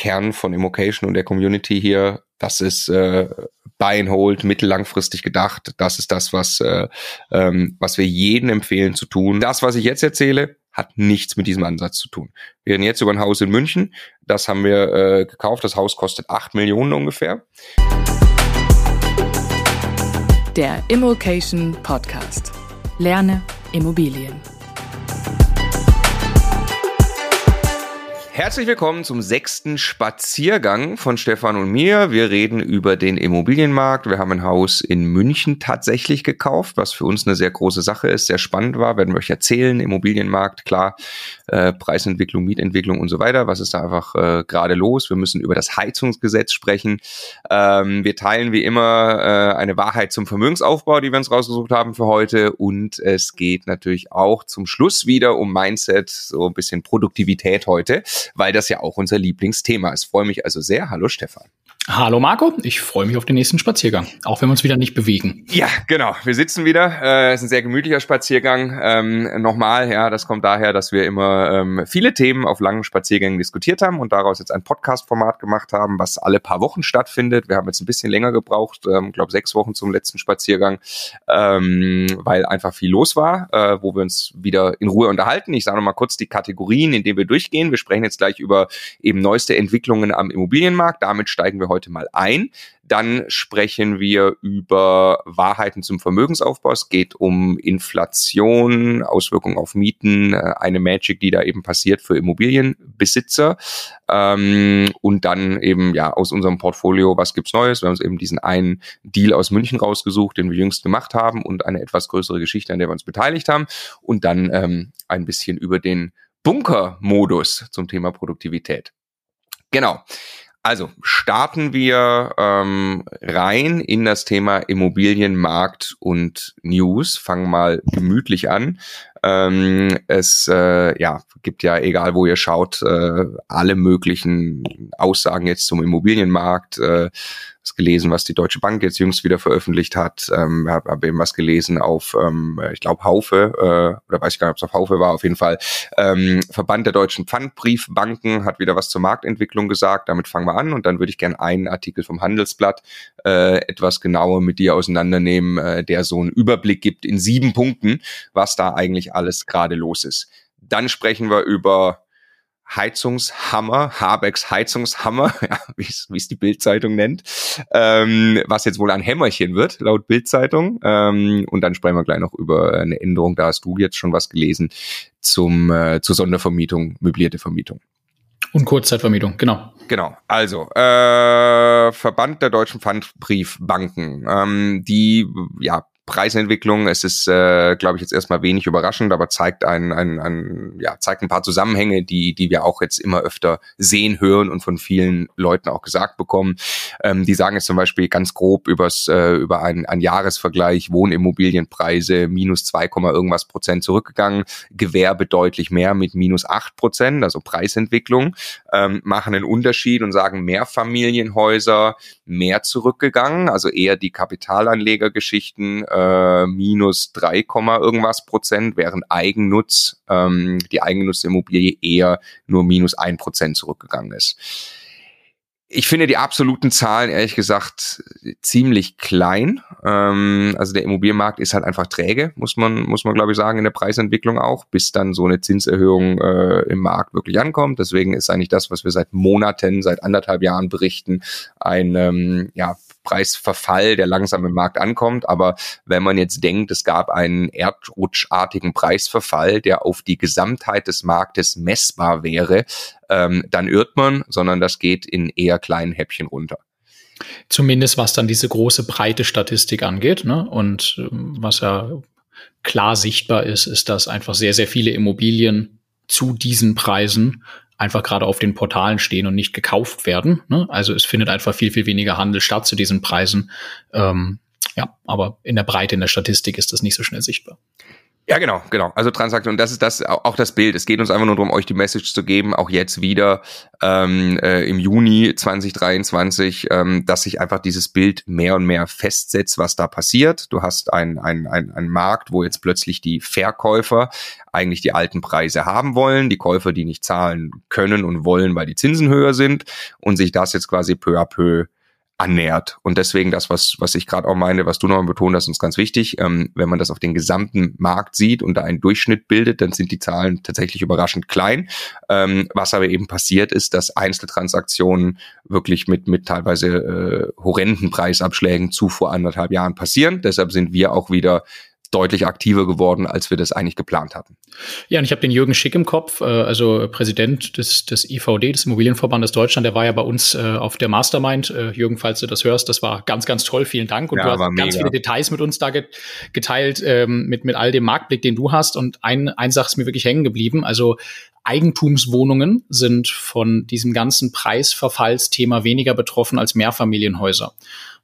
Kern von Immocation und der Community hier. Das ist äh, Buy and Hold, mittellangfristig gedacht. Das ist das, was, äh, ähm, was wir jedem empfehlen zu tun. Das, was ich jetzt erzähle, hat nichts mit diesem Ansatz zu tun. Wir reden jetzt über ein Haus in München. Das haben wir äh, gekauft. Das Haus kostet acht Millionen ungefähr. Der Immokation Podcast. Lerne Immobilien. Herzlich willkommen zum sechsten Spaziergang von Stefan und mir. Wir reden über den Immobilienmarkt. Wir haben ein Haus in München tatsächlich gekauft, was für uns eine sehr große Sache ist, sehr spannend war. Werden wir euch erzählen. Immobilienmarkt, klar, äh, Preisentwicklung, Mietentwicklung und so weiter. Was ist da einfach äh, gerade los? Wir müssen über das Heizungsgesetz sprechen. Ähm, wir teilen wie immer äh, eine Wahrheit zum Vermögensaufbau, die wir uns rausgesucht haben für heute. Und es geht natürlich auch zum Schluss wieder um Mindset, so ein bisschen Produktivität heute weil das ja auch unser Lieblingsthema ist. Freue mich also sehr. Hallo Stefan. Hallo Marco, ich freue mich auf den nächsten Spaziergang, auch wenn wir uns wieder nicht bewegen. Ja, genau. Wir sitzen wieder. Äh, ist ein sehr gemütlicher Spaziergang. Ähm, nochmal, ja, das kommt daher, dass wir immer ähm, viele Themen auf langen Spaziergängen diskutiert haben und daraus jetzt ein Podcast-Format gemacht haben, was alle paar Wochen stattfindet. Wir haben jetzt ein bisschen länger gebraucht, ähm, glaube sechs Wochen zum letzten Spaziergang, ähm, weil einfach viel los war, äh, wo wir uns wieder in Ruhe unterhalten. Ich sage noch mal kurz die Kategorien, in denen wir durchgehen. Wir sprechen jetzt gleich über eben neueste Entwicklungen am Immobilienmarkt. Damit steigen wir heute mal ein. Dann sprechen wir über Wahrheiten zum Vermögensaufbau. Es geht um Inflation, Auswirkungen auf Mieten, äh, eine Magic, die da eben passiert für Immobilienbesitzer. Ähm, und dann eben ja aus unserem Portfolio, was gibt's Neues? Wir haben uns eben diesen einen Deal aus München rausgesucht, den wir jüngst gemacht haben und eine etwas größere Geschichte, an der wir uns beteiligt haben. Und dann ähm, ein bisschen über den Bunker-Modus zum Thema Produktivität. Genau. Also starten wir ähm, rein in das Thema Immobilienmarkt und News. Fangen mal gemütlich an. Ähm, es äh, ja, gibt ja, egal wo ihr schaut, äh, alle möglichen Aussagen jetzt zum Immobilienmarkt. Äh, was gelesen, was die Deutsche Bank jetzt jüngst wieder veröffentlicht hat. Ähm, habe hab eben was gelesen auf, ähm, ich glaube, Haufe, äh, oder weiß ich gar nicht, ob es auf Haufe war, auf jeden Fall. Ähm, Verband der deutschen Pfandbriefbanken hat wieder was zur Marktentwicklung gesagt. Damit fangen wir an und dann würde ich gerne einen Artikel vom Handelsblatt äh, etwas genauer mit dir auseinandernehmen, äh, der so einen Überblick gibt in sieben Punkten, was da eigentlich alles gerade los ist. Dann sprechen wir über Heizungshammer, Habecks Heizungshammer, ja, wie es die Bildzeitung nennt, ähm, was jetzt wohl ein Hämmerchen wird, laut Bildzeitung. Ähm, und dann sprechen wir gleich noch über eine Änderung, da hast du jetzt schon was gelesen, zum, äh, zur Sondervermietung, möblierte Vermietung. Und Kurzzeitvermietung, genau. Genau. Also äh, Verband der deutschen Pfandbriefbanken, ähm, die ja Preisentwicklung. Es ist, äh, glaube ich, jetzt erstmal wenig überraschend, aber zeigt ein, ein, ein, ja, zeigt ein paar Zusammenhänge, die, die wir auch jetzt immer öfter sehen, hören und von vielen Leuten auch gesagt bekommen. Ähm, die sagen jetzt zum Beispiel ganz grob übers, äh, über einen, einen Jahresvergleich Wohnimmobilienpreise minus zwei irgendwas Prozent zurückgegangen, Gewerbe deutlich mehr mit minus acht Prozent, also Preisentwicklung, ähm, machen einen Unterschied und sagen Mehrfamilienhäuser mehr zurückgegangen, also eher die Kapitalanlegergeschichten äh, äh, minus 3, irgendwas Prozent, während Eigennutz, ähm, die Eigennutz-Immobilie eher nur minus 1 Prozent zurückgegangen ist. Ich finde die absoluten Zahlen ehrlich gesagt ziemlich klein. Ähm, also der Immobilienmarkt ist halt einfach träge, muss man, muss man glaube ich sagen, in der Preisentwicklung auch, bis dann so eine Zinserhöhung äh, im Markt wirklich ankommt. Deswegen ist eigentlich das, was wir seit Monaten, seit anderthalb Jahren berichten, ein ähm, ja, Preisverfall, der langsam im Markt ankommt. Aber wenn man jetzt denkt, es gab einen erdrutschartigen Preisverfall, der auf die Gesamtheit des Marktes messbar wäre, ähm, dann irrt man, sondern das geht in eher kleinen Häppchen runter. Zumindest was dann diese große breite Statistik angeht. Ne? Und ähm, was ja klar sichtbar ist, ist, dass einfach sehr, sehr viele Immobilien zu diesen Preisen einfach gerade auf den Portalen stehen und nicht gekauft werden. Ne? Also es findet einfach viel, viel weniger Handel statt zu diesen Preisen. Ähm, ja, aber in der Breite, in der Statistik ist das nicht so schnell sichtbar. Ja, genau, genau. Also Transaktion, das ist das auch das Bild. Es geht uns einfach nur darum, euch die Message zu geben, auch jetzt wieder ähm, äh, im Juni 2023, ähm, dass sich einfach dieses Bild mehr und mehr festsetzt, was da passiert. Du hast einen ein, ein, ein Markt, wo jetzt plötzlich die Verkäufer eigentlich die alten Preise haben wollen, die Käufer, die nicht zahlen können und wollen, weil die Zinsen höher sind und sich das jetzt quasi peu à peu annähert. Und deswegen das, was, was ich gerade auch meine, was du noch mal betont hast, ist ganz wichtig. Ähm, wenn man das auf den gesamten Markt sieht und da einen Durchschnitt bildet, dann sind die Zahlen tatsächlich überraschend klein. Ähm, was aber eben passiert ist, dass Einzeltransaktionen wirklich mit, mit teilweise äh, horrenden Preisabschlägen zu vor anderthalb Jahren passieren. Deshalb sind wir auch wieder deutlich aktiver geworden, als wir das eigentlich geplant hatten. Ja, und ich habe den Jürgen Schick im Kopf, äh, also Präsident des, des IVD, des Immobilienverbandes Deutschland, der war ja bei uns äh, auf der Mastermind. Äh, Jürgen, falls du das hörst, das war ganz, ganz toll, vielen Dank. Und ja, du hast ganz viele Details mit uns da geteilt, ähm, mit, mit all dem Marktblick, den du hast. Und ein, ein Sache ist mir wirklich hängen geblieben. Also Eigentumswohnungen sind von diesem ganzen Preisverfallsthema weniger betroffen als Mehrfamilienhäuser.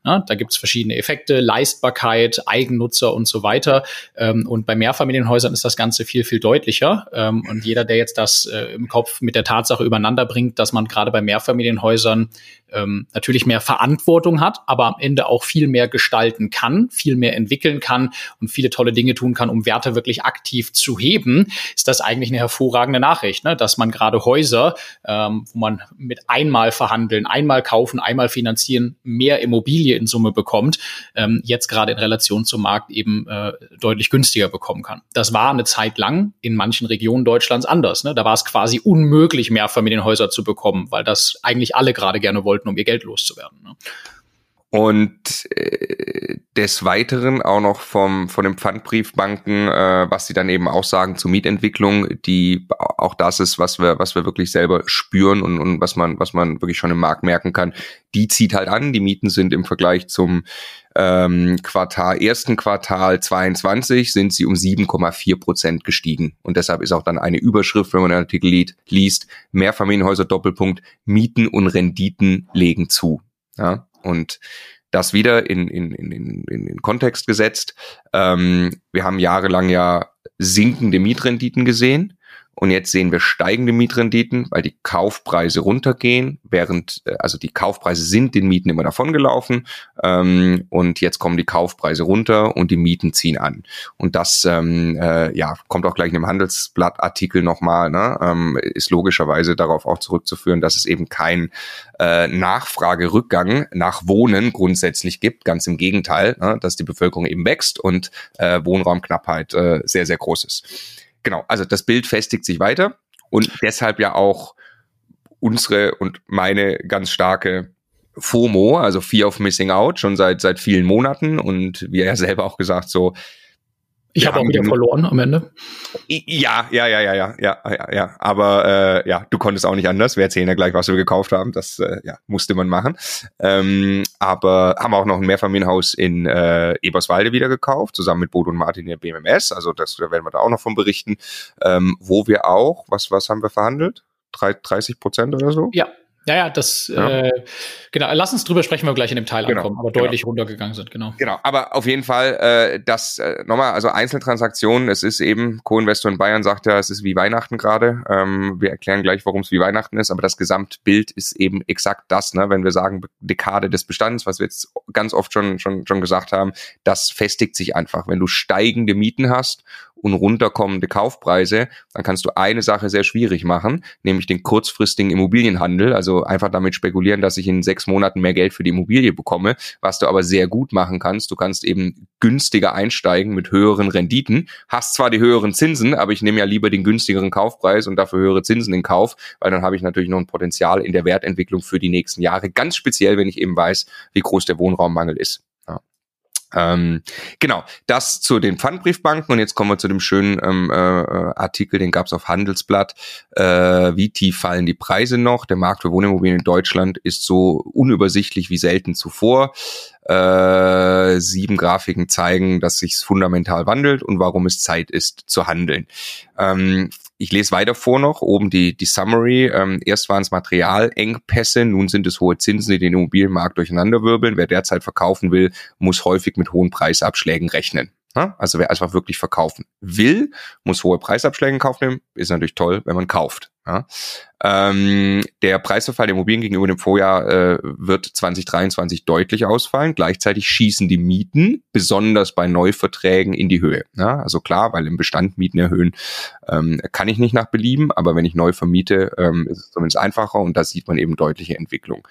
Ja, da gibt's verschiedene Effekte, Leistbarkeit, Eigennutzer und so weiter. Ähm, und bei Mehrfamilienhäusern ist das Ganze viel, viel deutlicher. Ähm, und jeder, der jetzt das äh, im Kopf mit der Tatsache übereinander bringt, dass man gerade bei Mehrfamilienhäusern ähm, natürlich mehr Verantwortung hat, aber am Ende auch viel mehr gestalten kann, viel mehr entwickeln kann und viele tolle Dinge tun kann, um Werte wirklich aktiv zu heben, ist das eigentlich eine hervorragende Nachricht, ne? dass man gerade Häuser, ähm, wo man mit einmal verhandeln, einmal kaufen, einmal finanzieren, mehr Immobilie in Summe bekommt, ähm, jetzt gerade in Relation zum Markt eben äh, deutlich günstiger bekommen kann. Das war eine Zeit lang in manchen Regionen Deutschlands anders. Ne? Da war es quasi unmöglich, Mehrfamilienhäuser zu bekommen, weil das eigentlich alle gerade gerne wollten, um ihr Geld loszuwerden. Ne? Und äh, des Weiteren auch noch vom, von den Pfandbriefbanken, äh, was sie dann eben auch sagen zur Mietentwicklung, die auch das ist, was wir, was wir wirklich selber spüren und, und was man, was man wirklich schon im Markt merken kann, die zieht halt an. Die Mieten sind im Vergleich zum ähm, Quartal, ersten Quartal 22 sind sie um 7,4 Prozent gestiegen. Und deshalb ist auch dann eine Überschrift, wenn man den Artikel liest, Mehrfamilienhäuser Doppelpunkt, Mieten und Renditen legen zu. Ja, und das wieder in, in, in, in, in den Kontext gesetzt. Ähm, wir haben jahrelang ja sinkende Mietrenditen gesehen. Und jetzt sehen wir steigende Mietrenditen, weil die Kaufpreise runtergehen, während, äh, also die Kaufpreise sind den Mieten immer davongelaufen. Ähm, und jetzt kommen die Kaufpreise runter und die Mieten ziehen an. Und das ähm, äh, ja, kommt auch gleich in dem Handelsblattartikel nochmal, ne? ähm, ist logischerweise darauf auch zurückzuführen, dass es eben kein äh, Nachfragerückgang nach Wohnen grundsätzlich gibt. Ganz im Gegenteil, ne? dass die Bevölkerung eben wächst und äh, Wohnraumknappheit äh, sehr, sehr groß ist genau, also das Bild festigt sich weiter und deshalb ja auch unsere und meine ganz starke FOMO, also Fear of Missing Out, schon seit seit vielen Monaten. Und wie er selber auch gesagt, so ich habe auch wieder verloren am Ende. Ja, ja, ja, ja, ja, ja, ja, ja. Aber äh, ja, du konntest auch nicht anders. Wir erzählen ja gleich, was wir gekauft haben. Das äh, ja, musste man machen. Ähm, aber haben auch noch ein Mehrfamilienhaus in äh, Eberswalde wieder gekauft, zusammen mit Bodo und Martin der BMS. Also das da werden wir da auch noch von berichten. Ähm, wo wir auch, was, was haben wir verhandelt? 30 Prozent oder so? Ja, ja, ja, das, ja. Äh, genau. Lass uns drüber sprechen, wenn wir gleich in dem Teil genau, ankommen, aber genau. deutlich runtergegangen sind, genau. Genau, aber auf jeden Fall, äh, das, äh, nochmal, also Einzeltransaktionen, es ist eben, Co-Investor in Bayern sagt ja, es ist wie Weihnachten gerade. Ähm, wir erklären gleich, warum es wie Weihnachten ist, aber das Gesamtbild ist eben exakt das, ne, wenn wir sagen, Dekade des Bestands, was wir jetzt ganz oft schon, schon, schon gesagt haben, das festigt sich einfach. Wenn du steigende Mieten hast und runterkommende Kaufpreise, dann kannst du eine Sache sehr schwierig machen, nämlich den kurzfristigen Immobilienhandel, also einfach damit spekulieren, dass ich in sechs Monaten mehr Geld für die Immobilie bekomme, was du aber sehr gut machen kannst. Du kannst eben günstiger einsteigen mit höheren Renditen, hast zwar die höheren Zinsen, aber ich nehme ja lieber den günstigeren Kaufpreis und dafür höhere Zinsen in Kauf, weil dann habe ich natürlich noch ein Potenzial in der Wertentwicklung für die nächsten Jahre, ganz speziell, wenn ich eben weiß, wie groß der Wohnraummangel ist. Ähm, genau, das zu den Pfandbriefbanken und jetzt kommen wir zu dem schönen ähm, äh, Artikel, den gab es auf Handelsblatt. Äh, wie tief fallen die Preise noch? Der Markt für Wohnimmobilien in Deutschland ist so unübersichtlich wie selten zuvor. Äh, sieben Grafiken zeigen, dass sich fundamental wandelt und warum es Zeit ist zu handeln. Ähm, ich lese weiter vor noch, oben die, die Summary. Ähm, erst waren es Materialengpässe, nun sind es hohe Zinsen, die den Immobilienmarkt durcheinanderwirbeln. Wer derzeit verkaufen will, muss häufig mit hohen Preisabschlägen rechnen. Ne? Also wer einfach wirklich verkaufen will, muss hohe Preisabschläge in Kauf nehmen. Ist natürlich toll, wenn man kauft. Ja? Ähm, der Preisverfall der Immobilien gegenüber dem Vorjahr äh, wird 2023 deutlich ausfallen. Gleichzeitig schießen die Mieten, besonders bei Neuverträgen, in die Höhe. Ja? Also klar, weil im Bestand Mieten erhöhen ähm, kann ich nicht nach Belieben, aber wenn ich neu vermiete, ähm, ist es zumindest einfacher und da sieht man eben deutliche Entwicklung.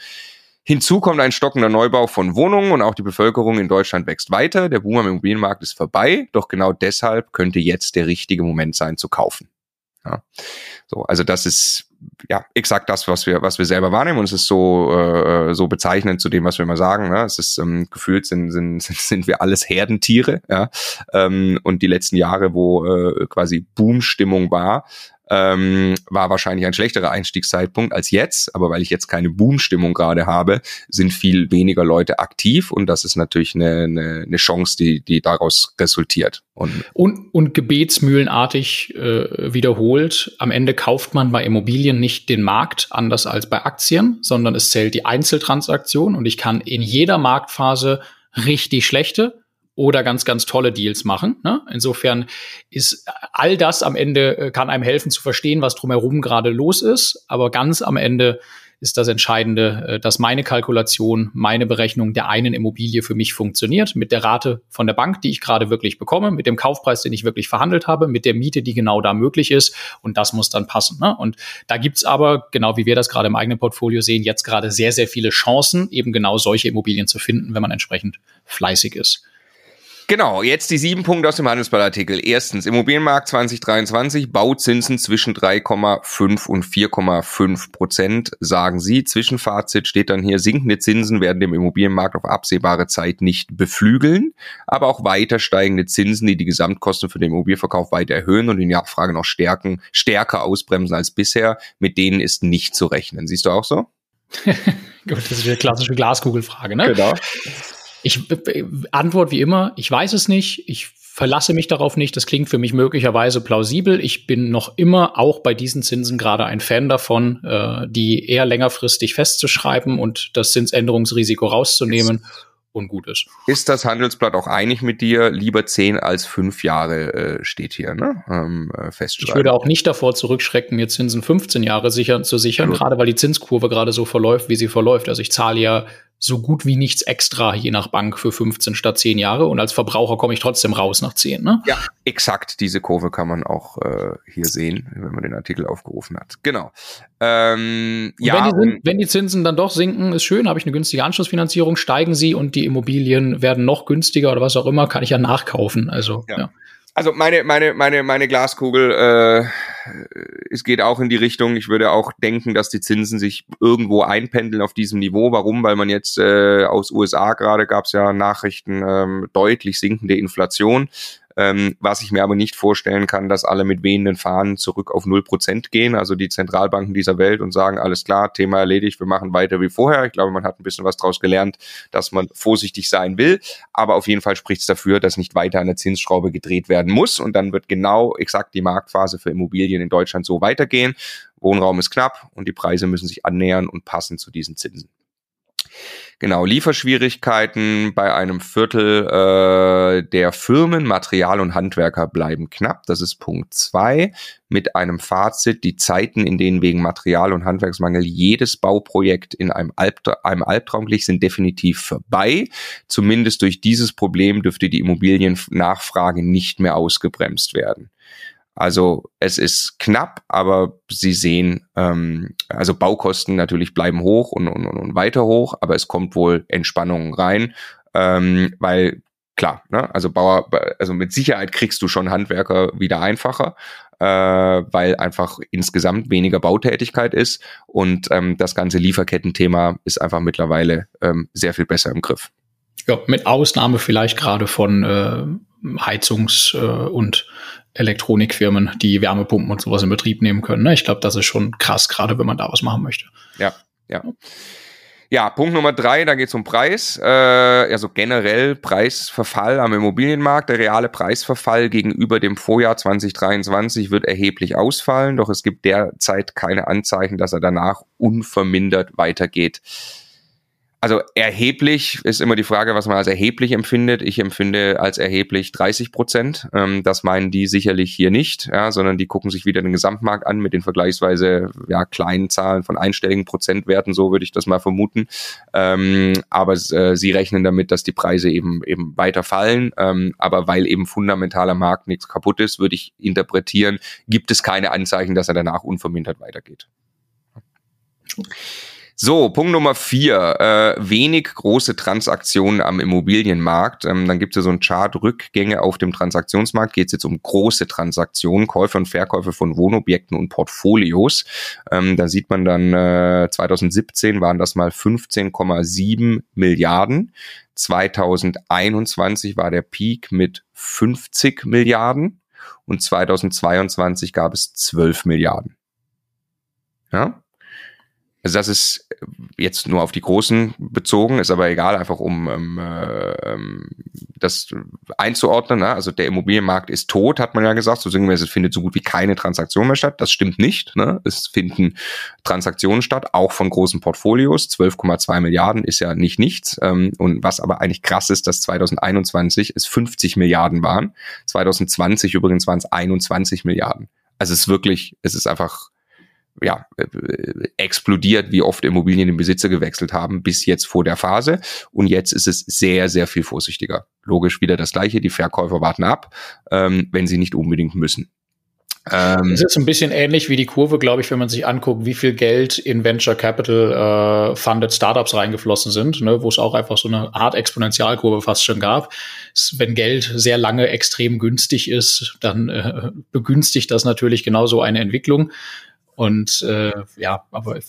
Hinzu kommt ein stockender Neubau von Wohnungen und auch die Bevölkerung in Deutschland wächst weiter. Der Boom am Immobilienmarkt ist vorbei, doch genau deshalb könnte jetzt der richtige Moment sein zu kaufen. Ja. So, also das ist ja exakt das, was wir, was wir selber wahrnehmen und es ist so äh, so bezeichnend zu dem, was wir immer sagen. Ne? Es ist ähm, gefühlt sind, sind sind wir alles Herdentiere, ja. Ähm, und die letzten Jahre, wo äh, quasi Boomstimmung war, ähm, war wahrscheinlich ein schlechterer Einstiegszeitpunkt als jetzt, aber weil ich jetzt keine Boomstimmung gerade habe, sind viel weniger Leute aktiv und das ist natürlich eine, eine, eine Chance, die, die daraus resultiert. Und, und, und gebetsmühlenartig äh, wiederholt, am Ende kauft man bei Immobilien nicht den Markt anders als bei Aktien, sondern es zählt die Einzeltransaktion und ich kann in jeder Marktphase richtig schlechte oder ganz, ganz tolle Deals machen. Ne? Insofern ist all das am Ende, äh, kann einem helfen zu verstehen, was drumherum gerade los ist. Aber ganz am Ende ist das Entscheidende, äh, dass meine Kalkulation, meine Berechnung der einen Immobilie für mich funktioniert, mit der Rate von der Bank, die ich gerade wirklich bekomme, mit dem Kaufpreis, den ich wirklich verhandelt habe, mit der Miete, die genau da möglich ist. Und das muss dann passen. Ne? Und da gibt's aber, genau wie wir das gerade im eigenen Portfolio sehen, jetzt gerade sehr, sehr viele Chancen, eben genau solche Immobilien zu finden, wenn man entsprechend fleißig ist. Genau, jetzt die sieben Punkte aus dem Handelsblattartikel. Erstens, Immobilienmarkt 2023, Bauzinsen zwischen 3,5 und 4,5 Prozent, sagen Sie. Zwischenfazit steht dann hier, sinkende Zinsen werden dem Immobilienmarkt auf absehbare Zeit nicht beflügeln, aber auch weiter steigende Zinsen, die die Gesamtkosten für den Immobilienverkauf weiter erhöhen und die Nachfrage noch stärken, stärker ausbremsen als bisher, mit denen ist nicht zu rechnen. Siehst du auch so? Gut, das ist eine klassische Glaskugelfrage, ne? Genau. Ich äh, Antwort wie immer, ich weiß es nicht, ich verlasse mich darauf nicht, das klingt für mich möglicherweise plausibel. Ich bin noch immer auch bei diesen Zinsen gerade ein Fan davon, äh, die eher längerfristig festzuschreiben und das Zinsänderungsrisiko rauszunehmen und gut ist. Ist das Handelsblatt auch einig mit dir? Lieber zehn als fünf Jahre äh, steht hier, ne? Ähm, äh, festschreiben. Ich würde auch nicht davor zurückschrecken, mir Zinsen 15 Jahre sicher, zu sichern, ja. gerade weil die Zinskurve gerade so verläuft, wie sie verläuft. Also ich zahle ja so gut wie nichts extra, je nach Bank für 15 statt 10 Jahre. Und als Verbraucher komme ich trotzdem raus nach 10. Ne? Ja, exakt. Diese Kurve kann man auch äh, hier sehen, wenn man den Artikel aufgerufen hat. Genau. Ähm, ja, wenn die, wenn die, Zinsen dann doch sinken, ist schön, habe ich eine günstige Anschlussfinanzierung, steigen sie und die Immobilien werden noch günstiger oder was auch immer, kann ich ja nachkaufen. Also ja. ja. Also meine, meine, meine, meine Glaskugel, äh, es geht auch in die Richtung, ich würde auch denken, dass die Zinsen sich irgendwo einpendeln auf diesem Niveau. Warum? Weil man jetzt äh, aus USA gerade gab es ja Nachrichten, ähm, deutlich sinkende Inflation. Ähm, was ich mir aber nicht vorstellen kann, dass alle mit wehenden Fahnen zurück auf null Prozent gehen, also die Zentralbanken dieser Welt und sagen, alles klar, Thema erledigt, wir machen weiter wie vorher. Ich glaube, man hat ein bisschen was daraus gelernt, dass man vorsichtig sein will. Aber auf jeden Fall spricht es dafür, dass nicht weiter an der Zinsschraube gedreht werden muss. Und dann wird genau exakt die Marktphase für Immobilien in Deutschland so weitergehen. Wohnraum ist knapp und die Preise müssen sich annähern und passen zu diesen Zinsen. Genau, Lieferschwierigkeiten bei einem Viertel äh, der Firmen, Material und Handwerker bleiben knapp. Das ist Punkt zwei. Mit einem Fazit, die Zeiten, in denen wegen Material- und Handwerksmangel jedes Bauprojekt in einem, Albtra einem Albtraum glich, sind definitiv vorbei. Zumindest durch dieses Problem dürfte die Immobiliennachfrage nicht mehr ausgebremst werden. Also es ist knapp, aber Sie sehen, ähm, also Baukosten natürlich bleiben hoch und, und, und weiter hoch, aber es kommt wohl Entspannung rein, ähm, weil klar, ne, also Bauer, also mit Sicherheit kriegst du schon Handwerker wieder einfacher, äh, weil einfach insgesamt weniger Bautätigkeit ist und ähm, das ganze Lieferkettenthema ist einfach mittlerweile ähm, sehr viel besser im Griff. Ja, mit Ausnahme vielleicht gerade von äh, Heizungs- äh, und Elektronikfirmen, die Wärmepumpen und sowas in Betrieb nehmen können. Ne? Ich glaube, das ist schon krass, gerade wenn man da was machen möchte. Ja, ja. Ja, Punkt Nummer drei, da geht es um Preis. Äh, also generell Preisverfall am Immobilienmarkt. Der reale Preisverfall gegenüber dem Vorjahr 2023 wird erheblich ausfallen, doch es gibt derzeit keine Anzeichen, dass er danach unvermindert weitergeht. Also erheblich ist immer die Frage, was man als erheblich empfindet. Ich empfinde als erheblich 30 Prozent. Ähm, das meinen die sicherlich hier nicht, ja, sondern die gucken sich wieder den Gesamtmarkt an mit den vergleichsweise ja, kleinen Zahlen von einstelligen Prozentwerten, so würde ich das mal vermuten. Ähm, aber äh, sie rechnen damit, dass die Preise eben eben weiter fallen. Ähm, aber weil eben fundamentaler Markt nichts kaputt ist, würde ich interpretieren, gibt es keine Anzeichen, dass er danach unvermindert weitergeht. So, Punkt Nummer vier, äh, wenig große Transaktionen am Immobilienmarkt. Ähm, dann gibt es ja so ein Chart Rückgänge auf dem Transaktionsmarkt. Geht es jetzt um große Transaktionen, Käufe und Verkäufe von Wohnobjekten und Portfolios. Ähm, da sieht man dann, äh, 2017 waren das mal 15,7 Milliarden. 2021 war der Peak mit 50 Milliarden und 2022 gab es 12 Milliarden. Ja, also das ist jetzt nur auf die Großen bezogen, ist aber egal, einfach um ähm, äh, das einzuordnen. Ne? Also der Immobilienmarkt ist tot, hat man ja gesagt. So sinngemäß, es findet so gut wie keine Transaktion mehr statt. Das stimmt nicht. Ne? Es finden Transaktionen statt, auch von großen Portfolios. 12,2 Milliarden ist ja nicht nichts. Ähm, und was aber eigentlich krass ist, dass 2021 es 50 Milliarden waren. 2020 übrigens waren es 21 Milliarden. Also es ist wirklich, es ist einfach ja, äh, explodiert, wie oft Immobilien den Besitzer gewechselt haben, bis jetzt vor der Phase. Und jetzt ist es sehr, sehr viel vorsichtiger. Logisch wieder das Gleiche, die Verkäufer warten ab, ähm, wenn sie nicht unbedingt müssen. Ähm, es ist ein bisschen ähnlich wie die Kurve, glaube ich, wenn man sich anguckt, wie viel Geld in Venture Capital äh, funded Startups reingeflossen sind, ne, wo es auch einfach so eine Art Exponentialkurve fast schon gab. Wenn Geld sehr lange extrem günstig ist, dann äh, begünstigt das natürlich genauso eine Entwicklung. Und äh, ja, aber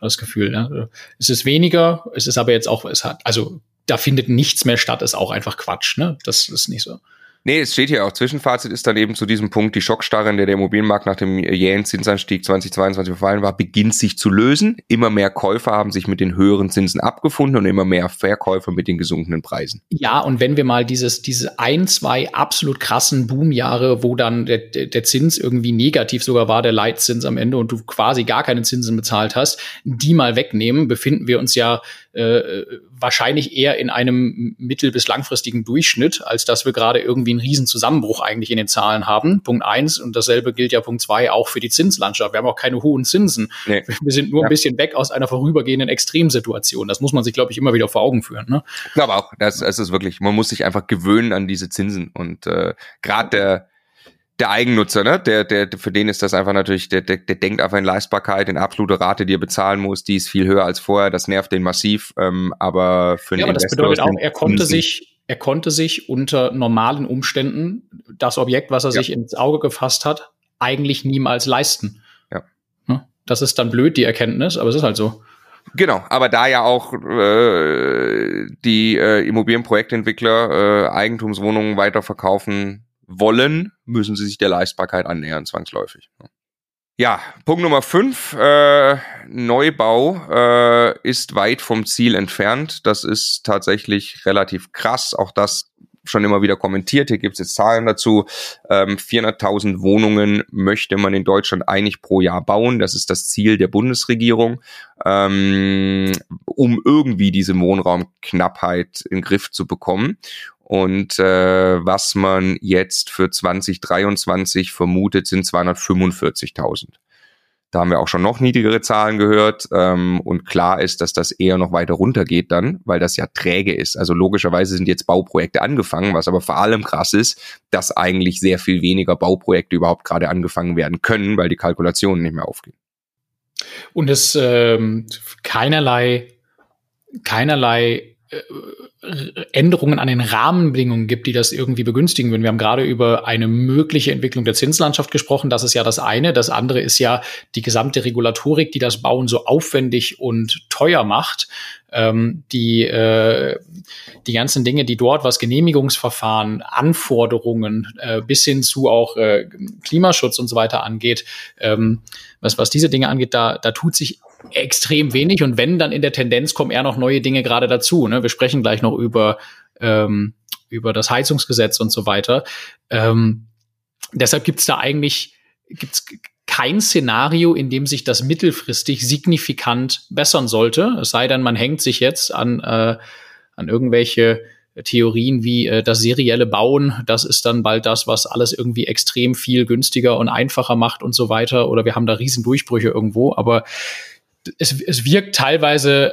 das Gefühl, ne? es ist weniger, es ist aber jetzt auch, es hat, also da findet nichts mehr statt, ist auch einfach Quatsch, ne? Das ist nicht so. Nee, es steht hier auch. Zwischenfazit ist dann eben zu diesem Punkt, die Schockstarre, in der der Immobilienmarkt nach dem jähen Zinsanstieg 2022 verfallen war, beginnt sich zu lösen. Immer mehr Käufer haben sich mit den höheren Zinsen abgefunden und immer mehr Verkäufer mit den gesunkenen Preisen. Ja, und wenn wir mal dieses, diese ein, zwei absolut krassen Boomjahre, wo dann der, der Zins irgendwie negativ sogar war, der Leitzins am Ende und du quasi gar keine Zinsen bezahlt hast, die mal wegnehmen, befinden wir uns ja äh, wahrscheinlich eher in einem mittel- bis langfristigen Durchschnitt, als dass wir gerade irgendwie einen riesen Zusammenbruch eigentlich in den Zahlen haben. Punkt eins und dasselbe gilt ja Punkt zwei auch für die Zinslandschaft. Wir haben auch keine hohen Zinsen. Nee. Wir sind nur ja. ein bisschen weg aus einer vorübergehenden Extremsituation. Das muss man sich, glaube ich, immer wieder vor Augen führen. Ne? Ich glaube auch, das, das ist wirklich, man muss sich einfach gewöhnen an diese Zinsen und äh, gerade der der Eigennutzer, ne? Der, der, für den ist das einfach natürlich, der, der, der denkt einfach in Leistbarkeit, in absolute Rate, die er bezahlen muss, die ist viel höher als vorher, das nervt den massiv, ähm, aber für den ja, aber das bedeutet auch, er konnte sich, er konnte sich unter normalen Umständen das Objekt, was er ja. sich ins Auge gefasst hat, eigentlich niemals leisten. Ja. Ne? Das ist dann blöd, die Erkenntnis, aber es ist halt so. Genau, aber da ja auch äh, die äh, Immobilienprojektentwickler äh, Eigentumswohnungen weiterverkaufen wollen, müssen sie sich der Leistbarkeit annähern, zwangsläufig. Ja, Punkt Nummer fünf, äh, Neubau äh, ist weit vom Ziel entfernt. Das ist tatsächlich relativ krass. Auch das schon immer wieder kommentiert. Hier gibt es jetzt Zahlen dazu. Ähm, 400.000 Wohnungen möchte man in Deutschland eigentlich pro Jahr bauen. Das ist das Ziel der Bundesregierung, ähm, um irgendwie diese Wohnraumknappheit in den Griff zu bekommen. Und äh, was man jetzt für 2023 vermutet, sind 245.000. Da haben wir auch schon noch niedrigere Zahlen gehört. Ähm, und klar ist, dass das eher noch weiter runtergeht dann, weil das ja träge ist. Also logischerweise sind jetzt Bauprojekte angefangen, was aber vor allem krass ist, dass eigentlich sehr viel weniger Bauprojekte überhaupt gerade angefangen werden können, weil die Kalkulationen nicht mehr aufgehen. Und es ähm, keinerlei, keinerlei Änderungen an den Rahmenbedingungen gibt, die das irgendwie begünstigen würden. Wir haben gerade über eine mögliche Entwicklung der Zinslandschaft gesprochen. Das ist ja das eine. Das andere ist ja die gesamte Regulatorik, die das Bauen so aufwendig und teuer macht. Ähm, die, äh, die ganzen Dinge, die dort, was Genehmigungsverfahren, Anforderungen äh, bis hin zu auch äh, Klimaschutz und so weiter angeht, ähm, was, was diese Dinge angeht, da, da tut sich extrem wenig und wenn, dann in der Tendenz kommen eher noch neue Dinge gerade dazu. Ne? Wir sprechen gleich noch über, ähm, über das Heizungsgesetz und so weiter. Ähm, deshalb gibt's da eigentlich gibt's kein Szenario, in dem sich das mittelfristig signifikant bessern sollte. Es sei denn, man hängt sich jetzt an, äh, an irgendwelche Theorien wie äh, das serielle Bauen, das ist dann bald das, was alles irgendwie extrem viel günstiger und einfacher macht und so weiter. Oder wir haben da riesen Durchbrüche irgendwo. Aber es, es wirkt teilweise äh,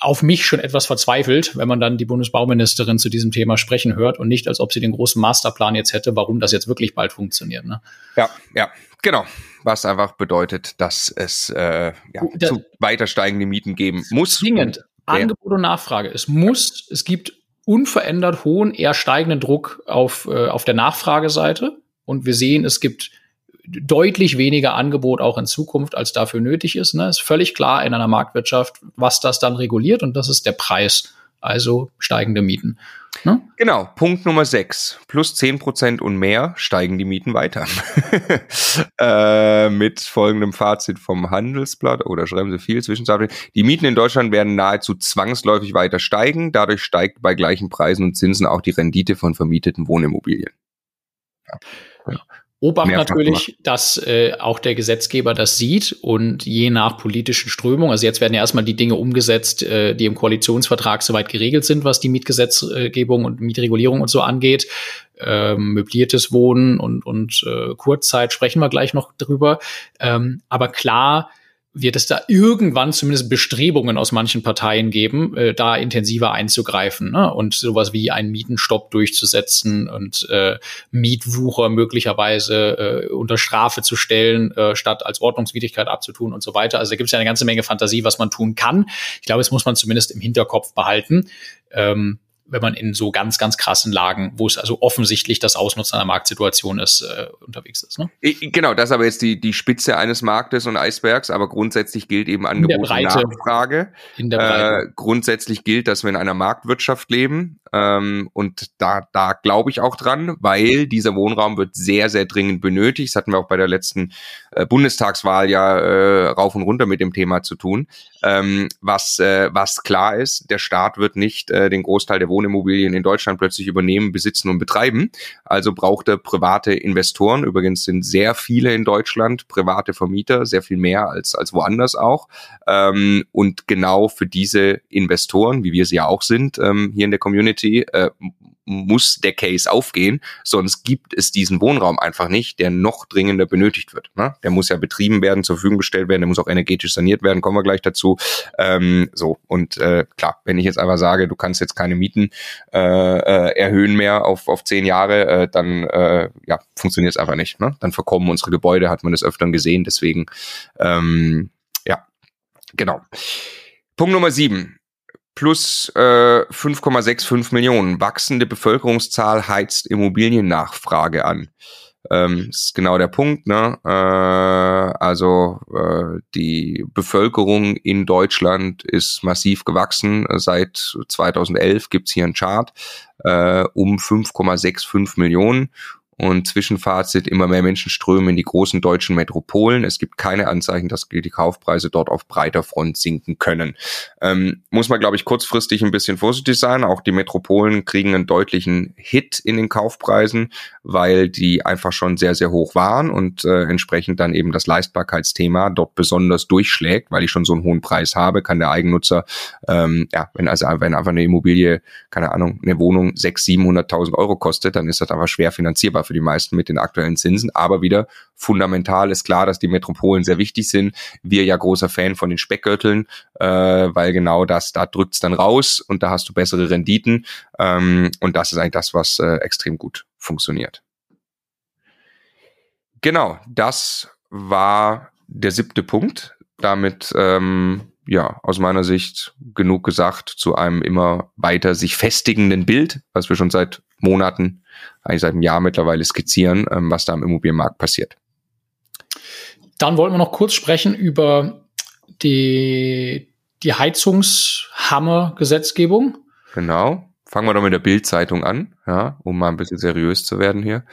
auf mich schon etwas verzweifelt, wenn man dann die Bundesbauministerin zu diesem Thema sprechen hört und nicht, als ob sie den großen Masterplan jetzt hätte, warum das jetzt wirklich bald funktioniert. Ne? Ja, ja, genau. Was einfach bedeutet, dass es äh, ja, da, zu weiter steigende Mieten geben muss. Zwingend. Angebot und Nachfrage. Es muss, es gibt unverändert hohen, eher steigenden Druck auf, äh, auf der Nachfrageseite. Und wir sehen, es gibt deutlich weniger Angebot auch in Zukunft, als dafür nötig ist. Ne? Ist völlig klar in einer Marktwirtschaft, was das dann reguliert und das ist der Preis, also steigende Mieten. Ne? Genau, Punkt Nummer 6. Plus 10% und mehr steigen die Mieten weiter. äh, mit folgendem Fazit vom Handelsblatt, oder schreiben Sie viel zwischenzeitlich. Die Mieten in Deutschland werden nahezu zwangsläufig weiter steigen. Dadurch steigt bei gleichen Preisen und Zinsen auch die Rendite von vermieteten Wohnimmobilien. Ja. Ja. Obacht natürlich, gemacht. dass äh, auch der Gesetzgeber das sieht und je nach politischen Strömungen, also jetzt werden ja erstmal die Dinge umgesetzt, äh, die im Koalitionsvertrag soweit geregelt sind, was die Mietgesetzgebung und Mietregulierung und so angeht. Ähm, möbliertes Wohnen und, und äh, Kurzzeit sprechen wir gleich noch drüber. Ähm, aber klar, wird es da irgendwann zumindest Bestrebungen aus manchen Parteien geben, äh, da intensiver einzugreifen ne? und sowas wie einen Mietenstopp durchzusetzen und äh, Mietwucher möglicherweise äh, unter Strafe zu stellen, äh, statt als Ordnungswidrigkeit abzutun und so weiter. Also da gibt es ja eine ganze Menge Fantasie, was man tun kann. Ich glaube, es muss man zumindest im Hinterkopf behalten. Ähm, wenn man in so ganz, ganz krassen Lagen, wo es also offensichtlich das Ausnutzen einer Marktsituation ist, äh, unterwegs ist. Ne? Genau, das ist aber jetzt die, die Spitze eines Marktes und Eisbergs, aber grundsätzlich gilt eben Angebot und Nachfrage. In der Breite. Äh, grundsätzlich gilt, dass wir in einer Marktwirtschaft leben ähm, und da, da glaube ich auch dran, weil dieser Wohnraum wird sehr, sehr dringend benötigt. Das hatten wir auch bei der letzten äh, Bundestagswahl ja äh, rauf und runter mit dem Thema zu tun. Ähm, was, äh, was klar ist, der Staat wird nicht äh, den Großteil der Wohnimmobilien in Deutschland plötzlich übernehmen, besitzen und betreiben. Also braucht er private Investoren. Übrigens sind sehr viele in Deutschland private Vermieter, sehr viel mehr als, als woanders auch. Ähm, und genau für diese Investoren, wie wir sie ja auch sind, ähm, hier in der Community, äh, muss der Case aufgehen, sonst gibt es diesen Wohnraum einfach nicht, der noch dringender benötigt wird. Ne? Der muss ja betrieben werden, zur Verfügung gestellt werden, der muss auch energetisch saniert werden, kommen wir gleich dazu. Ähm, so, und äh, klar, wenn ich jetzt einfach sage, du kannst jetzt keine Mieten äh, äh, erhöhen mehr auf, auf zehn Jahre, äh, dann äh, ja, funktioniert es einfach nicht. Ne? Dann verkommen unsere Gebäude, hat man das öfter gesehen, deswegen ähm, ja, genau. Punkt Nummer sieben plus äh, 5,65 Millionen. Wachsende Bevölkerungszahl heizt Immobiliennachfrage an. Ähm, ist genau der Punkt. Ne? Äh, also äh, die Bevölkerung in Deutschland ist massiv gewachsen. Seit 2011 gibt's hier einen Chart äh, um 5,65 Millionen. Und Zwischenfazit, immer mehr Menschen strömen in die großen deutschen Metropolen. Es gibt keine Anzeichen, dass die Kaufpreise dort auf breiter Front sinken können. Ähm, muss man, glaube ich, kurzfristig ein bisschen vorsichtig sein. Auch die Metropolen kriegen einen deutlichen Hit in den Kaufpreisen, weil die einfach schon sehr, sehr hoch waren und äh, entsprechend dann eben das Leistbarkeitsthema dort besonders durchschlägt, weil ich schon so einen hohen Preis habe, kann der Eigennutzer, ähm, ja, wenn also wenn einfach eine Immobilie, keine Ahnung, eine Wohnung 600.000, 700.000 Euro kostet, dann ist das einfach schwer finanzierbar für die meisten mit den aktuellen Zinsen. Aber wieder fundamental ist klar, dass die Metropolen sehr wichtig sind. Wir ja großer Fan von den Speckgürteln, äh, weil genau das, da drückt's dann raus und da hast du bessere Renditen. Ähm, und das ist eigentlich das, was äh, extrem gut funktioniert. Genau, das war der siebte Punkt. Damit ähm, ja, aus meiner Sicht genug gesagt zu einem immer weiter sich festigenden Bild, was wir schon seit Monaten, eigentlich seit einem Jahr mittlerweile skizzieren, ähm, was da am Immobilienmarkt passiert. Dann wollten wir noch kurz sprechen über die, die Heizungshammer-Gesetzgebung. Genau. Fangen wir doch mit der Bildzeitung an, ja, um mal ein bisschen seriös zu werden hier.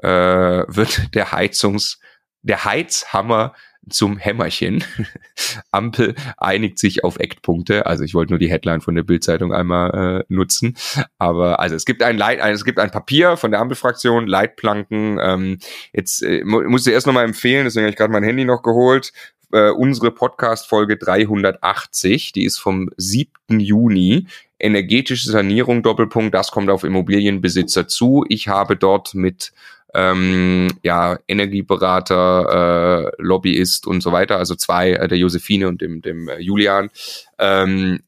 Äh, wird der Heizungs, der Heizhammer zum Hämmerchen. Ampel einigt sich auf Eckpunkte. Also ich wollte nur die Headline von der Bildzeitung einmal äh, nutzen. Aber also es gibt ein Leit, es gibt ein Papier von der Ampelfraktion, Leitplanken. Ähm, jetzt äh, muss ich erst nochmal empfehlen, deswegen habe ich gerade mein Handy noch geholt. Äh, unsere Podcast-Folge 380, die ist vom 7. Juni. Energetische Sanierung, Doppelpunkt, das kommt auf Immobilienbesitzer zu. Ich habe dort mit ähm, ja, Energieberater, äh, Lobbyist und so weiter, also zwei, äh, der Josephine und dem, dem äh, Julian, ähm,